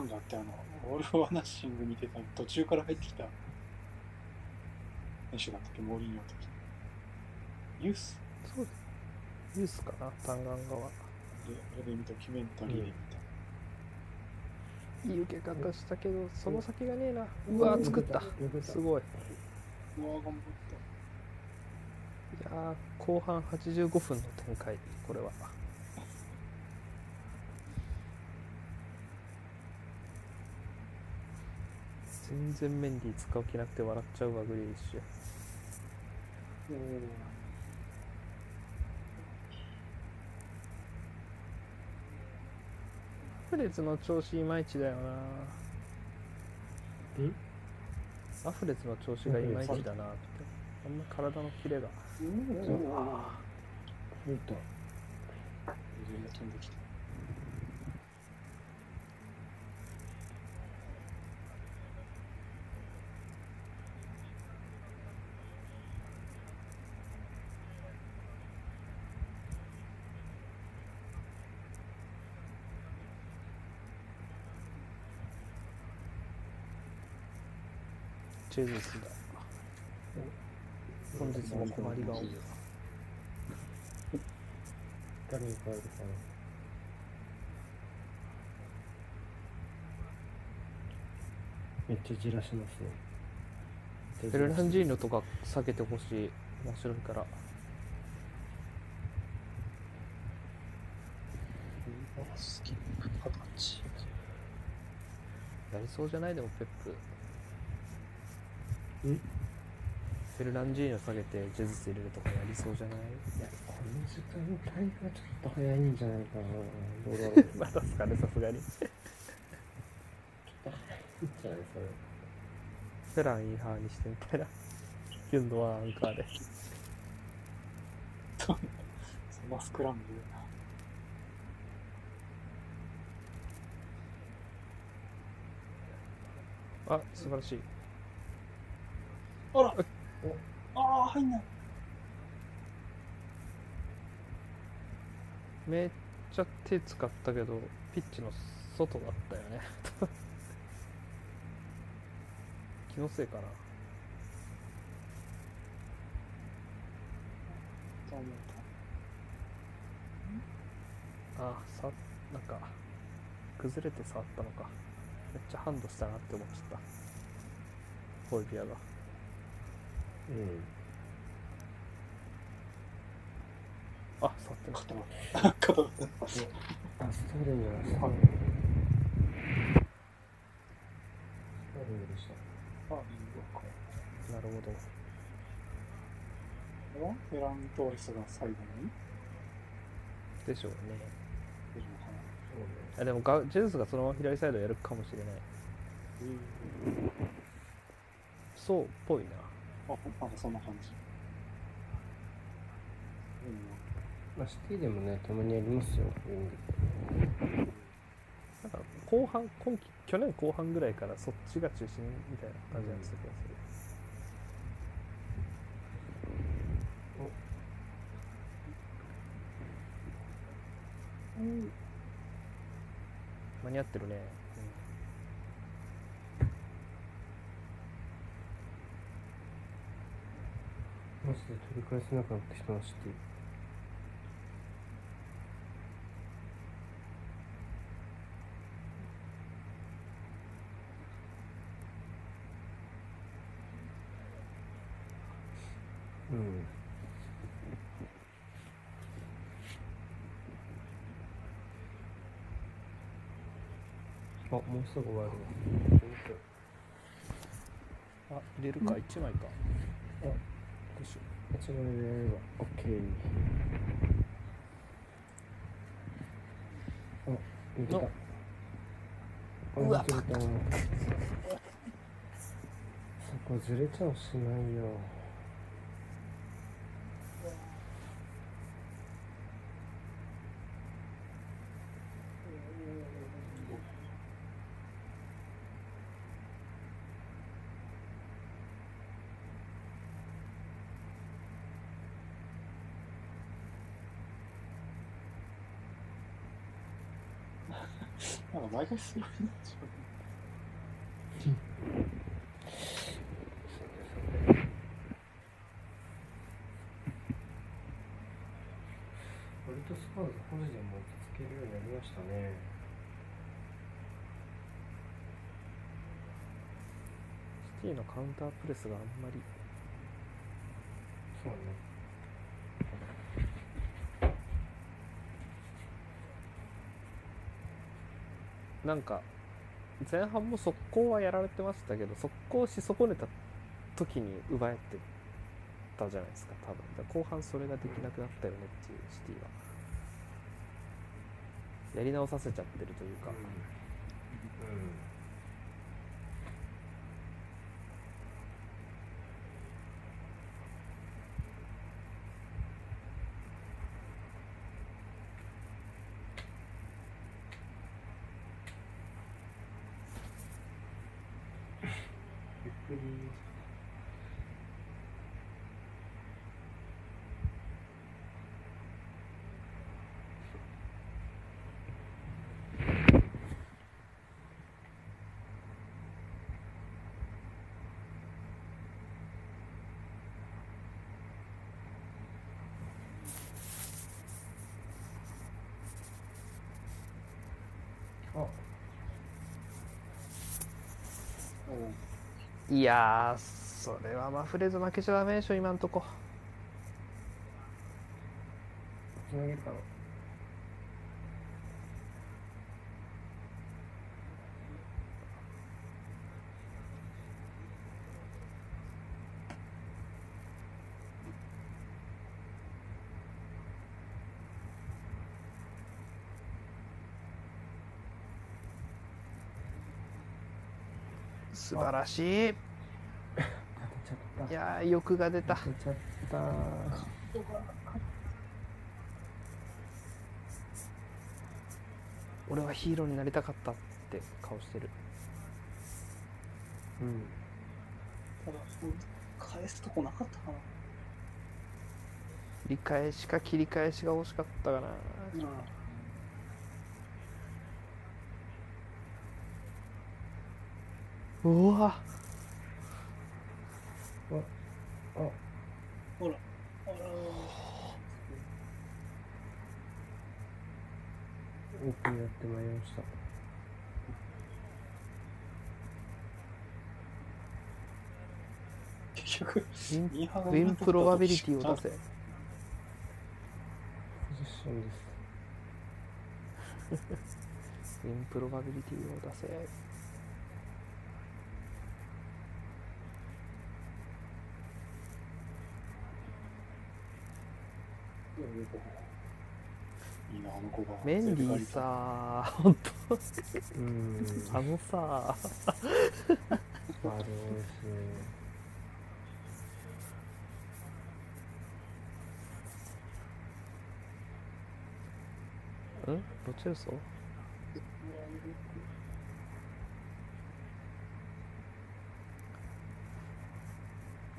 ファンがあって、あの、オール・フォア・ナッシング見てたの。途中から入ってきた。選手だったっけ、モーリーニョの時。ユース？そうです。ユースかな単眼側。で、あれで見た、ドキュメンタリーで見た。いい受け方したけどその先がねえな。うわ作った。すごい。うわー、頑張っいやー後半85分の展開これは全然メンディー使う気なくて笑っちゃうわグリーリッシュ。た。アフレツの調子いまいちだよな。アフレツの調子がいまいちだなって。あんま体のキレが。おーおーおー浮いた。全然飛んできた。ズスだ本日も困りが多い。誰に変えるかなめっちゃじらしますねフェルナンジーノとか避けてほしい。面白いから。やりそうじゃない？でもペップ。んフェルナンジーニョ下げてジェズス入れるとかやりそうじゃない？いやこの時間帯がちょっと早いんじゃないかな。どうだろう。ちょっまだっすかねさすがに。と早いんじゃないそれ。フェランイーハーにしてみたいなギュンドワンアンカーで。そのスクランブルな。あ素晴らしいあら。ああ、入んない。めっちゃ手使ったけどピッチの外だったよね。気のせいかな。そう思うあさなんか崩れて触ったのか。めっちゃハンドしたなって思っちゃった。ホイビアがうん。あ触ってなか。あスターリングだスターリングスターリングでした。あ、いいよか。たなるほど。これはフェラントーレスが最後に。でしょうね。出るのか。もガジェズスがそのまま左サイドやるかもしれない。そうっぽいなあ、そんな感じ。うん。まあシティでもねたまにやりますよウィングなんか後半今季去年後半ぐらいからそっちが中心みたいな感じなんですけど、間に合ってるね、マジで取り返せなくなってきたなシティうん。あもうすぐ終わるわ。あ入れるか、一枚か。間違いないわ OK あ抜けた。うわ抜けた。そこずれちゃうしないよなんか毎回すごい。割とスパーズ保持でも落ち着けるようになりましたねシティのカウンタープレスがあんまりそうねなんか前半も速攻はやられてましたけど速攻し損ねた時に奪えてたじゃないですか多分。後半それができなくなったよねっていうシティは。やり直させちゃってるというか、ゆっくりあいやそれはマフレーズ負けちゃダメでしょ今んとこ。つなげるかな。素晴らしい。い。やー欲が出た。当てちゃった俺はヒーローになりたかったって顔してる。うん。返すとこなかったかな。切り返しか切り返しが惜しかったかな。うわ。あほら、あら奥にやってまいりました。結局、ウィンプロバビリティを出せ。ポジションです。ウィンプロバビリティを出せいいな、あの子が。メンディーさーほんと。うん。あのさ。あれですね。ん？ロチェルソ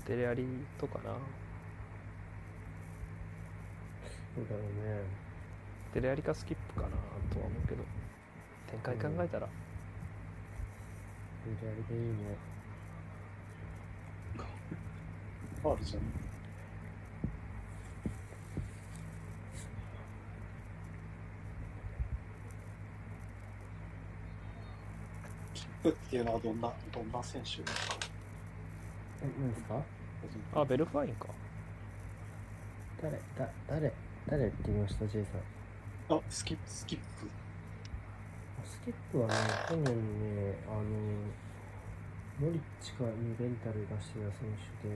デレアリとかなそうだろうね。デレアリかスキップかなとは思うけど。展開考えたら、ビリヤリでいいね。ファールじゃん。スキップっていうのはどんな、どんな選手ですか？え何ですか？あベルフワインか。誰だ誰？誰って言いました J さんあ、スキップ、スキップ。スキップはね、去年ね、あの、ノリッチにレンタル出してた選手で、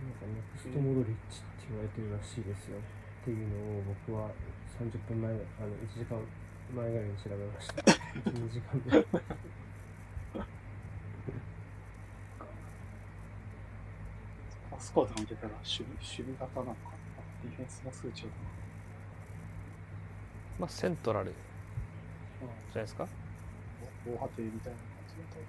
なんかネクストモドリッチって言われてるらしいですよ。っていうのを僕は30分前、あの、1時間前ぐらいに調べました。1、2時間で。あスコアとか見てたら守備、守備型なのかなディフェンスの数値を。まあセントラルうじゃないですか？ん。防波堤みたいな感じだと。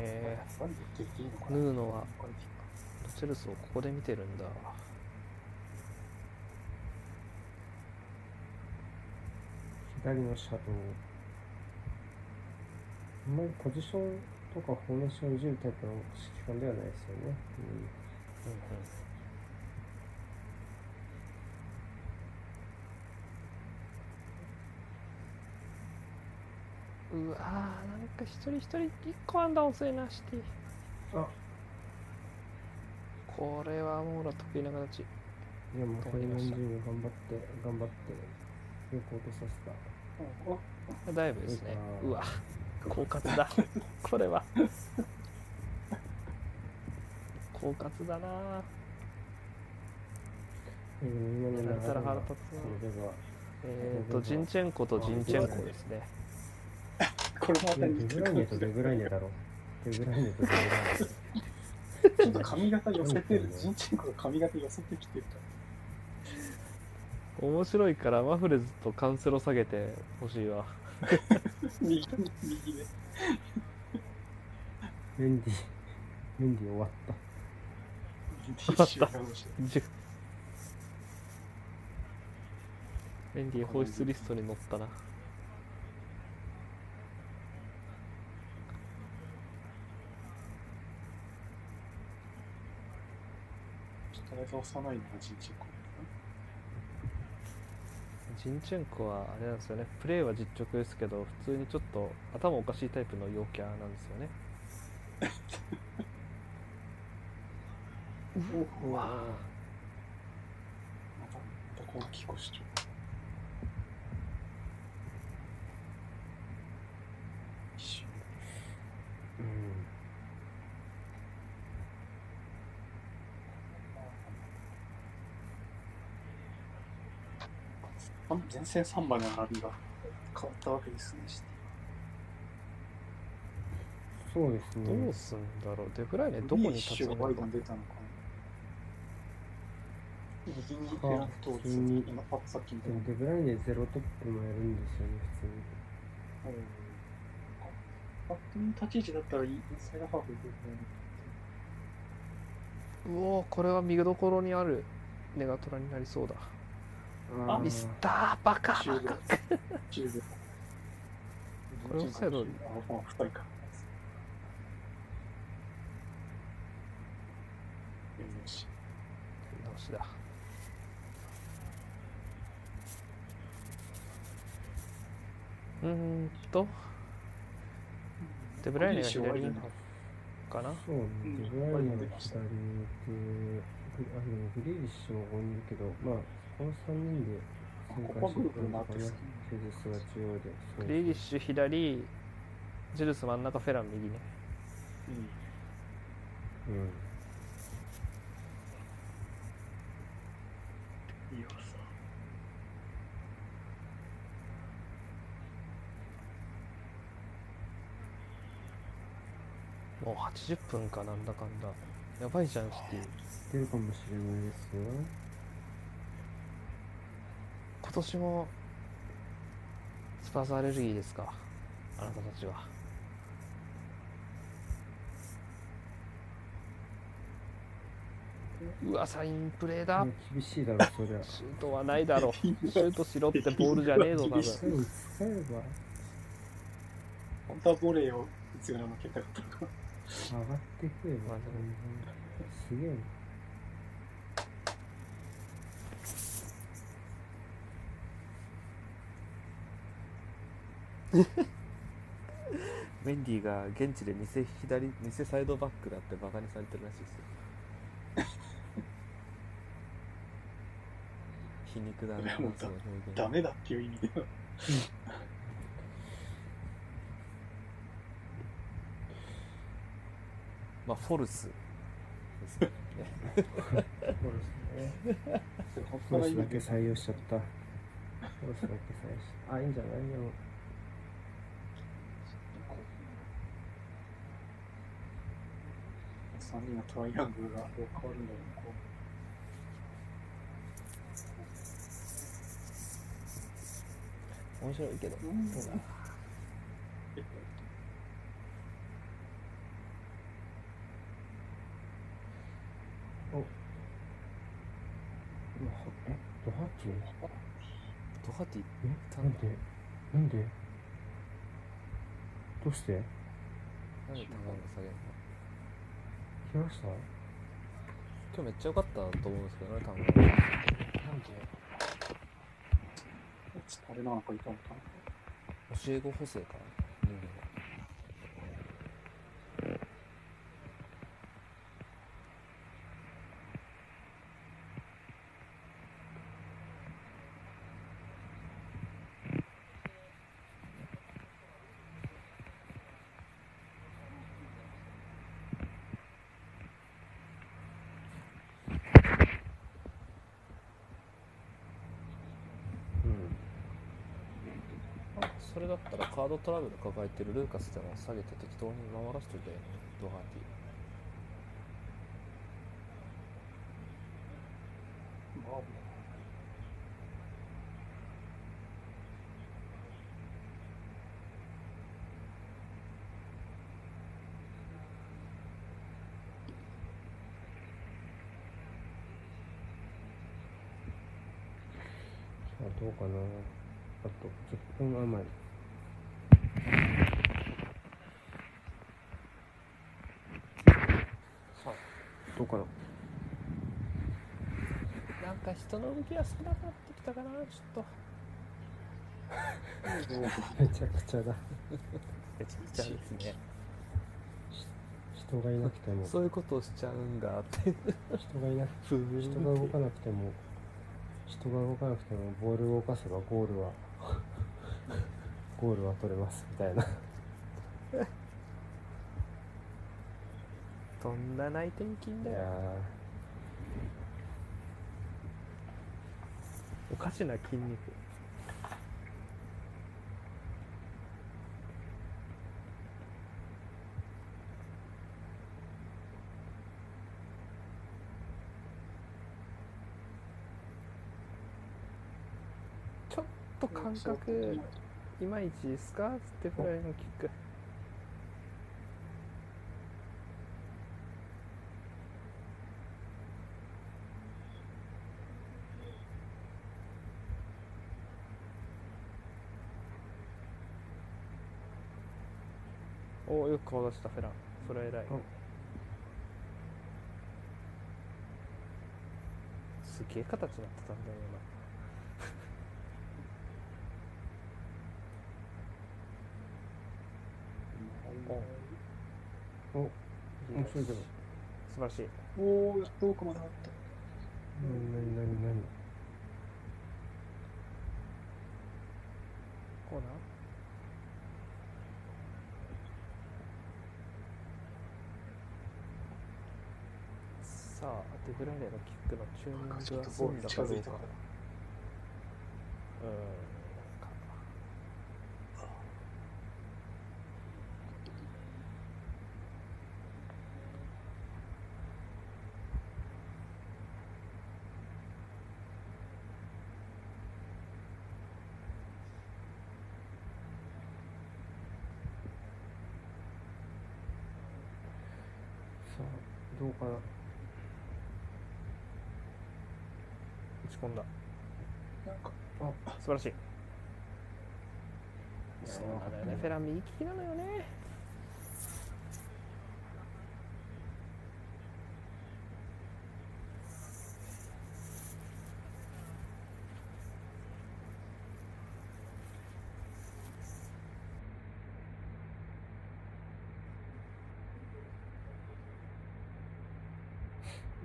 へ何言ってていいのかえなヌーノはロチェルソをここで見てるんだ左のシャドウ。あんまりポジションとかフォーメーションをいじるタイプの指揮官ではないですよね。うん、うわーなんか一人一人一個アンダー遅いなシティあこれはモーラ得意な形。いや、もうこれ何十も頑張って、頑張って、よく落とさせた。あだいぶですね。うわうわ狡猾だ。これは。狡猾だな。えー今の流れやられたら腹が立つなえーとジンチェンコとジンチェンコですね。これもまたデ似てブライネと。デブライネだろ。デブライネとデブライネ。と髪型寄せてる。ジンチェンコが髪型寄せてきてるから。面白いからマフレズとカンセロ下げてほしいわ右右で。メンディ、メンディ終わった。終わった。メンディー放出リストに載ったなとりあえず押さないのがジンチェンコ。ジンチェンコはあれなんですよね。プレーは実直ですけど普通にちょっと頭おかしいタイプの陽キャなんですよね。うわまた、また攻撃こしちゃ前線3枚の並びが変わったわけですね。そうですね。どうすんだろう。デブライネどこに立つのかドに出たのか。な右にフェラントを右に今パッ。デブライネゼロトップもやるんですよね普通に。バッ立ち位置だったらインサイドハーフでうおーこれは見どころにあるネガトラになりそうだあミスったーバカ終了。終了。これオフサイドあ、まあ、二人か。よし。直しだうーんとデブライネが左にかな？そうねうんデブライネが左あでもグリーリッシュもいるけどまあこの3人で旋回していくのかなジェズスが中央でそうグリーリッシュ左ジルス真ん中フェラン右ね。うん。うんいいよさ。もう80分かなんだかんだ。やばいじゃんシティ。出るかもしれないですよ今年もスパーズアレルギーですか？あなたたちは。うわサインプレーだ。ね厳しいだろそりゃ。シュートはないだろ。シュートしろってボールじゃねえぞ多分。本当はボレーを打つような負けたかったのか上がってくればすげえなメンディーが現地で偽左偽サイドバックだってバカにされてるらしいですよ。皮肉だなそれはもうダメだっていう意味では。まあフォルス。ですねそうですね。本フォルスだけ採用しちゃった。フォルスだけ採用しあいいんじゃない？でも3人のトライアングルがどう変わるんだろうこ面白いけど。ううんそうだえ？ドハッチ？ドハティえなんで？なんで？どうして？なんで高野下げるの？怪我した？今日めっちゃ良かったと思うんですけどね多分。なんで？なのかいたのかな教え子補正か人間うんあそれだったらカードトラブル抱えてるルーカスでも下げて適当に守らせといてドハーティ。まあさあどうかな。あと10分余りさあどうかななんか人の動きが少なくなってきたかな。ちょっと。めちゃくちゃだ。めちゃくちゃですね。人がいなくても。そういうことをしちゃうんだって。人がいなくふー人が動かなくても。人が動かなくてもボールを動かせばゴールはゴールは取れますみたいな。とんだ内転筋いやだよおかしな筋肉。ちょっと感覚いまいちですか？ってフライのキック。顔出したフェランそれは偉い。おすげえ形になってたんだよお面今白いけど。素晴らしい。おおやっと奥まで入った。何何何何コーナーさあデブライネのキックのチューニングが済んだかどうか近づいたからうんなんかさあどうかな打ち込んだなんか素晴らしい。やそうなんだよね。フェラン右利きなのよね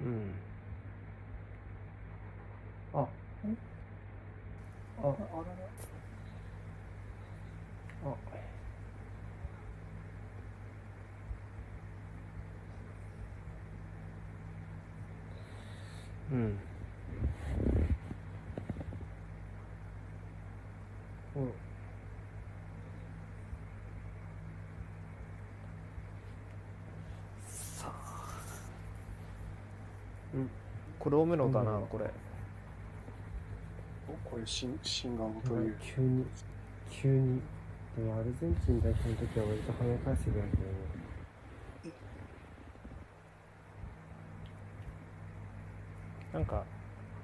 うんああああららあうんうんさあうんこれ多めのだなうん。これ。おこれ新新顔という。急に急に。でもアルゼンチン代表の時は割と跳ね返せるやけど。ねなんか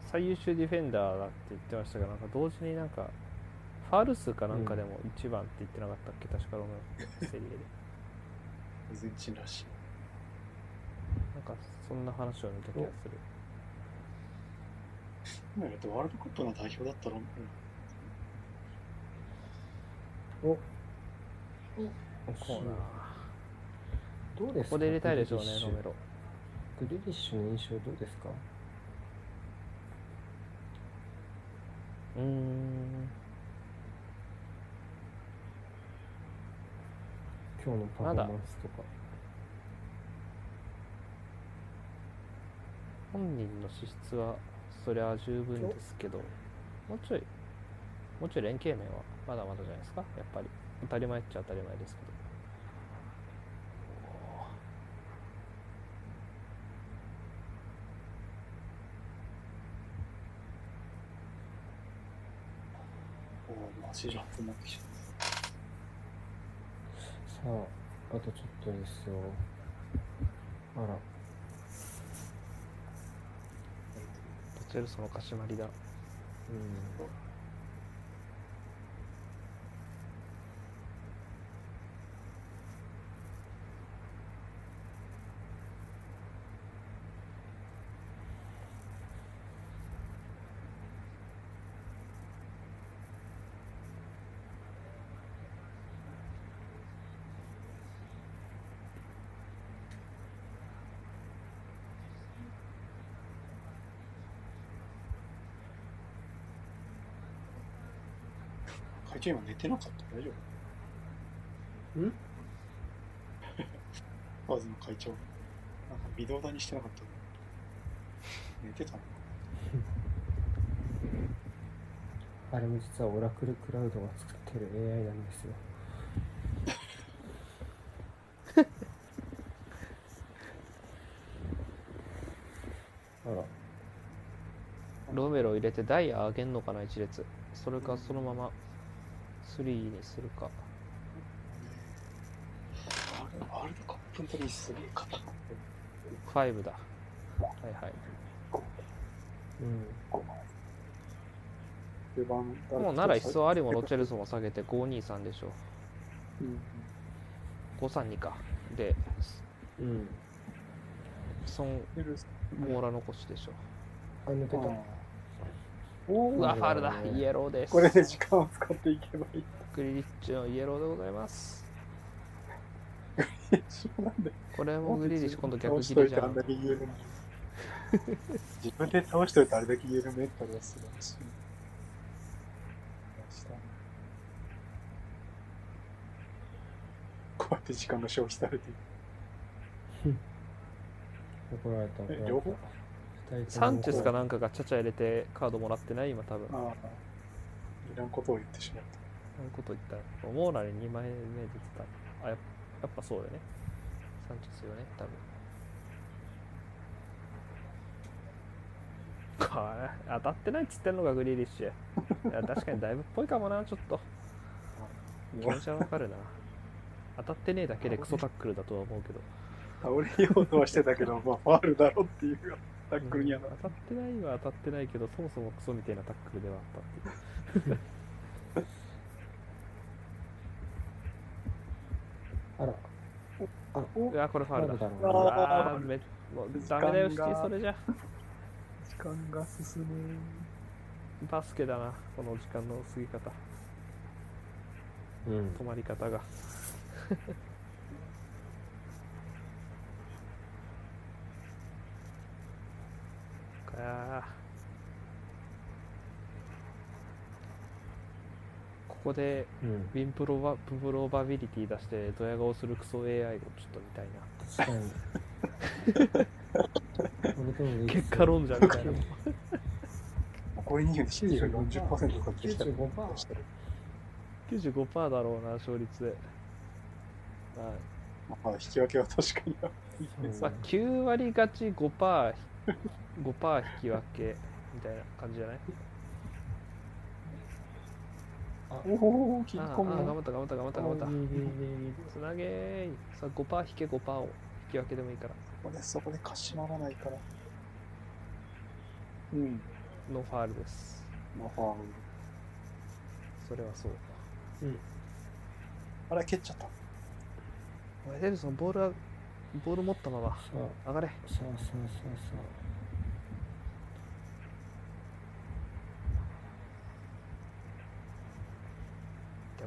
最優秀ディフェンダーだって言ってましたけどなんか同時になんかファール数かなんかでも一番って言ってなかったっけ、確かロメオセリエで。アルゼンチンらしい。なんかそんな話を見た気がする今やるとワールドカップの代表だったら、うん。お。コーナーどうですか？ここで入れたいでしょうねロメロ。グリリッシュの印象どうですか？うーん。今日のパフォーマンスとか。本人の資質はそりゃ十分ですけどもうちょいもうちょい連携面はまだまだじゃないですか？やっぱり。当たり前っちゃ当たり前ですけど。おおマジラップになってきちゃっさああとちょっとですよ。あらどチェルソのかしまりだ。うん。た会長今寝てなかった？大丈夫？ん？パーズの会長。なんか微動だにしてなかった。寝てたの あれも実はオラクルクラウドが作ってる AI なんですよ。あら。あロメロ入れてダイヤ上げんのかな一列。それかそのまま3にするか。ワールドカップの時にすげえ硬かっ5だ。はいはい。うん。た。4番もうなら一層アリもロチェルソも下げて523でしょ。うん。532か。でうん。ソンヘルス。モーラ残しでしょ。あ抜けたうわファールだねイエローですこれで時間を使っていけばいい。グリリッチのイエローでございますそうなんで。これもグリリッチ今度逆切りじゃん。自分で倒しといてあれだけ言えるメンタルは素晴らしい。こうやって時間が消費されていく。怒られた両方？サンチェスかなんかがちゃちゃ入れてカードもらってない今多分。ああ、いらんことを言ってしまった。いうこと言ったらモーラに2枚目出てた。あやっやっぱそうだよね。サンチェスよね多分。これ当たってないっつってんのがグリーリッシュ。いや確かにだいぶっぽいかもなちょっと。気持ちはわかるな。当たってねえだけでクソタックルだとは思うけど。倒れようとはしてたけど、まあ、ファールだろっていうタックルにはなうん当たってないは当たってないけどそもそもクソみたいなタックルではあったっていう。あら。あうわこれファールだ。ファウルうだろうな。わーめもうダメだよシティそれじゃ。時間が進む。バスケだなこの時間の過ぎ方。うん。止まり方がかここでうん。ウィンプロバプロバビリティ出してドヤ顔するクソ AI をちょっと見たいな。結果論じゃみたいな。これに言うと、シリが40%とかってきた。ら、95%したら95%だろうな勝率で、ままあ、引き分けは確かにまあ9割勝ち 5%, 5%引き分けみたいな感じじゃない？おお、切りああ込む頑張った頑張った頑張った頑張った。つなげー。いさあ5%引け5%を引き分けでもいいから。ここでそこでかしまらないから。うん。ノーファールです。まあ、ファール。それはそうあれ、蹴っちゃった。おいヘルソンボールはボール持ったまま上がれ。さあさあさあさで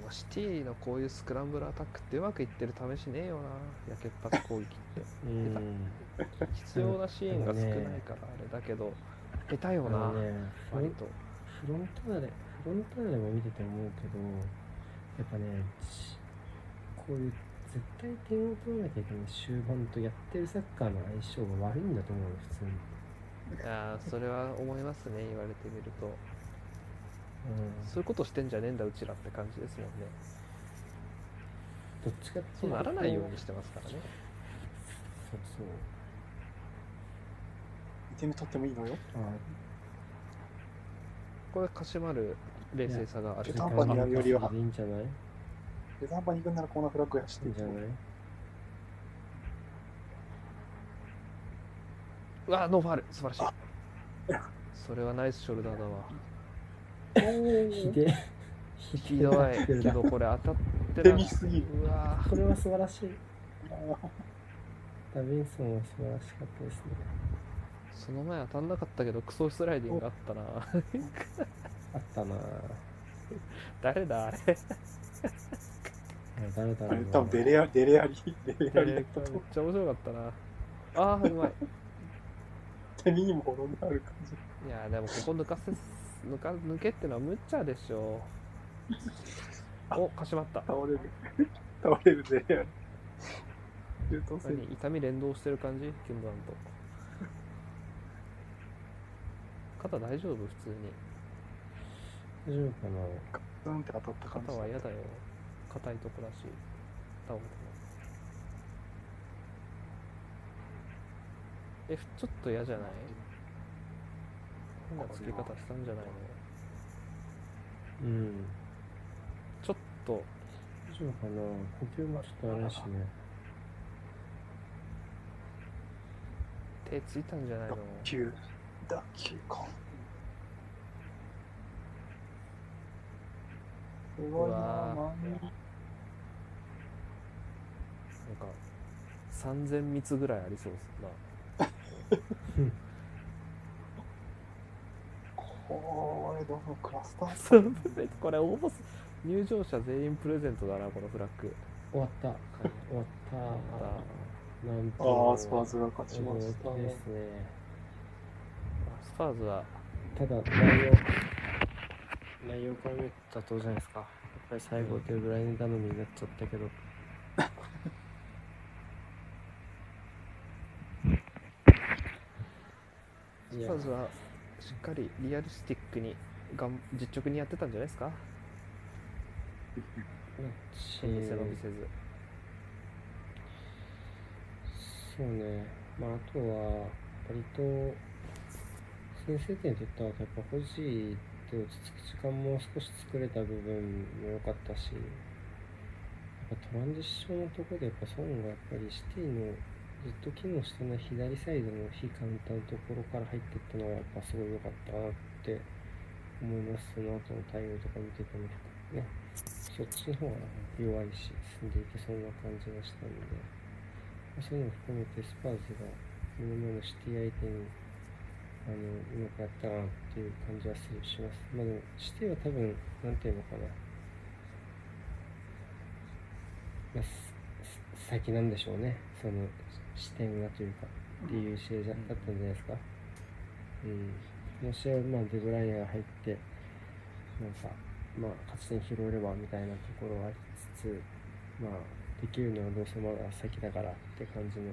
もシティのこういうスクランブルアタックってうまくいってる試しねえよな。やけっぱち攻撃って。必要なシーンが少ないからあれだけど。下手よな。ね割と。フロンターレフロンターレも見てて思うけどやっぱねしこういう絶対点を取らなきゃいけない終盤とやってるサッカーの相性が悪いんだと思うよ普通に。いやーそれは思いますね言われてみるとうん。そういうことしてんじゃねえんだうちらって感じですもんね。どっちかってそうならないようにししてますからね。そうそう。2点目取ってもい。いのよ。あこれ鹿島る冷静さがある。中途半端にやるよりは。いいんじゃない？いデザンパに行くんならコーナーフラッグやしていんじゃない？うわノーファール。素晴らしい。それはナイスショルダーだわひでひどい。けどこれ当たって手な見すぎる。うわー。これは素晴らしい。ダビンソンは素晴らしかったですね。その前当たんなかったけどクソスライディングあったな。あったなぁ誰だあれ。誰だろうな。あれ多分デレアデレアリ、デレアリだめっったと。ちゃ面白かったな。あーうまい。手にもほろがある感じ。いやでもここ抜かせ抜か抜けってのは無茶でしょ。おかしまった。倒れる。倒れるデレアリ。中東戦何？痛み連動してる感じ？キュンドランと。肩大丈夫？普通に。大丈夫かな。ガツンって当たった感じ。肩は嫌だよ。硬いとこだし。倒れても。えちょっと嫌じゃない？変な作り方したんじゃないの？うん。ちょっと大丈夫かな。呼吸もちょっとあれだしね。手ついたんじゃないの？打球、打球か。すごいなうわーマミ。なんか3000密ぐらいありそうです これ、どのクラスターなそう。これ応募す。入場者全員プレゼントだなこのフラッグ。終わった。終わった。なんあと。あ、スパーズが勝ちました驚きね。ですね。スパーズは。ただ内容内容から見たとじゃないですか。やっぱり最後デブライネ頼みになっちゃったけど。い やスパーズはしっかりリアリスティックにがん実直にやってたんじゃないですか？変に背伸びせずそうね、まあ、あとは、割と、先制点取ったのは、やっぱ欲しいって落ち着く時間も少し作れた部分も良かったし、やっぱトランジションのところで、やっぱソンがやっぱりシティのずっと機能してない左サイドの非カウンターのところから入っていったのは、やっぱすごい良かったなって思います。その後の対応とか見ててもね、そっちの方が弱いし、進んでいけそうな感じがしたので。そういうのも含めてスパーズが目の前のシティ相手にあのうまくやったなっていう感じはするします。まあでもシティは多分なんていうのかな、まあ、先なんでしょうね。その視点がというかっていう試合だったんじゃないですか。うん。この試合はまあデブライネが入ってなんかまあ勝ち点拾えればみたいなところはありつつまあできるのはどうせまだ先だからって感じの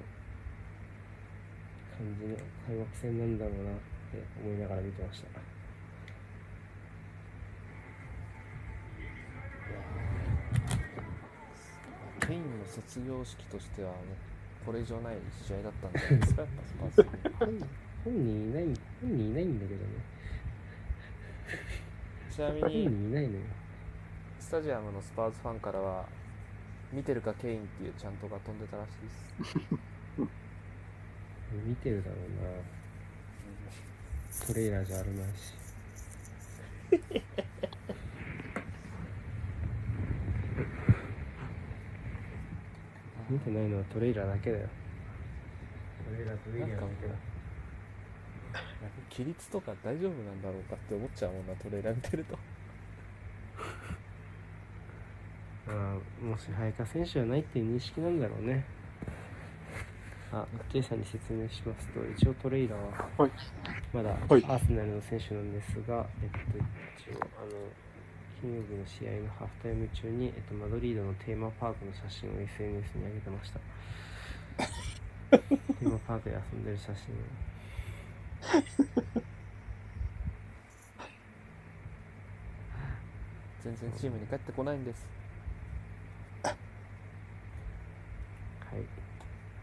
感じの開幕戦なんだろうなって思いながら見てました。ケインの卒業式としてはもうこれ以上ない試合だったんじゃないですか？やっぱスパーズ本本人いない本人いないんだけどね。ちなみ本に人いないのよ。スタジアムのスパーズファンからは見てるかケインっていうチャントが飛んでたらしいです 見てるだろうな。トレーラーじゃあるまいし。見てないのはトレーラーだけだよ。トレーラーとウィリアムだけだ。規律とか大丈夫なんだろうかって思っちゃうもんなトレーラー見てると ああもし早川選手はないっていう認識なんだろうね。あ、ジェイさんに説明しますと、一応トレイラーははい。まだアはいーセナルの選手なんですが、えっと、一応、あの、金曜日の試合のハーフタイム中に、えっと、マドリードのテーマパークの写真を SNS に上げてました。テーマパークで遊んでる写真を。全然チームに帰ってこないんですはい。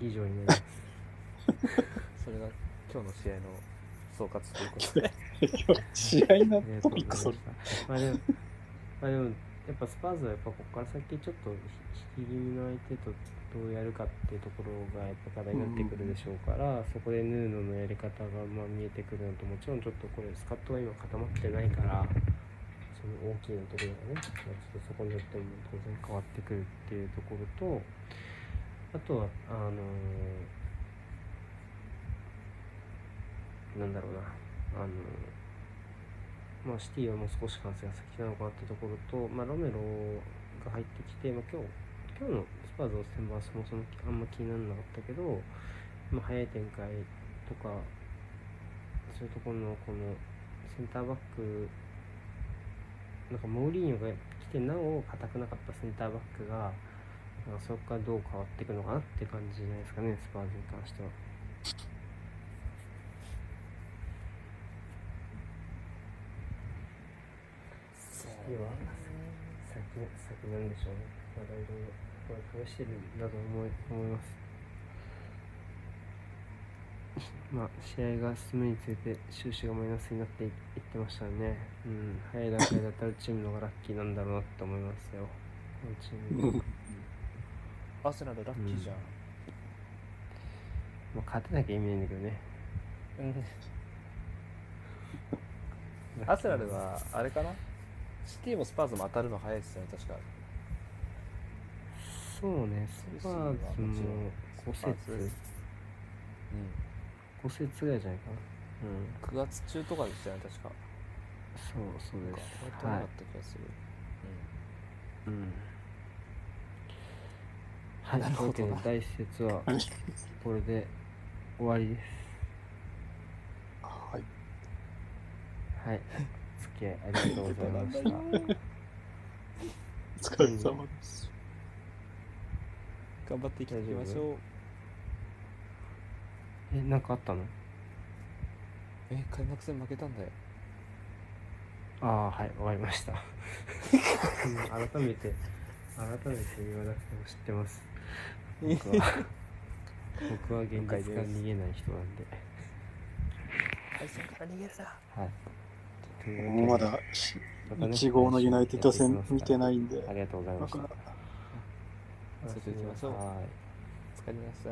以上になります。それが今日の試合の総括ということで 試合のありがとうございましトピックそれ。た。まあでも、まあでも、やっぱスパーズはやっぱここから先ちょっと引き気味の相手とどうやるかっていうところがやっぱ課題になってくるでしょうから、そこでヌーノのやり方がまあ見えてくるのと、もちろんちょっとこれスカットが今固まってないから、その大きいのところがね、まあ、ちょっとそこによっても当然変わってくるっていうところと、あとは、あのなんだろうな、あのまあ、シティはもう少し完成が先なのかなってところと、まあ、ロメロが入ってきて、まあ、今日今日のスパーズの戦はそもそもあんま気にならなかったけど、まあ、速い展開とかそういうところのこのセンターバックなんかモーリーニョが来てなお硬くなかったセンターバックがなんかそこからどう変わっていくのかなって感じじゃないですかねスパーズに関しては。いや先先なんでしょうね。まだいろいろこれ試してるんだと思い思います。まあ、試合が進むにつれて収支がマイナスになっていいってましたね。うん、早い段階で当たるチームの方がラッキーなんだろうなって思いますよ。このチーム。アーセナルラッキーじゃん、まあ、勝てなきゃ意味ないんだけどね。うん、アーセナルはあれかな？シティもスパーズも当たるの早いですよね確かそうね、スパーズも5節、うん5節ぐらいじゃないかな。うん、9月中とかでしたよね確かそうそうです。やってなかはいった気がする、うん。はい、うわけで第一節ははい これで終わりです。はい。はい。お付き合いありがとうございました。お疲れ様です。頑張っていきましょうえ、なんかあったの？え開幕戦負けたんだよああ、はい、わかりました。改めて、改めて言わなくても知ってます。僕は、僕は現実から逃げない人なんで。から逃げるなはい。まだしまたね1号のユナイテッド戦見てないんで。あ、りがとうございました。だからそれで行きましょう。はい。疲れました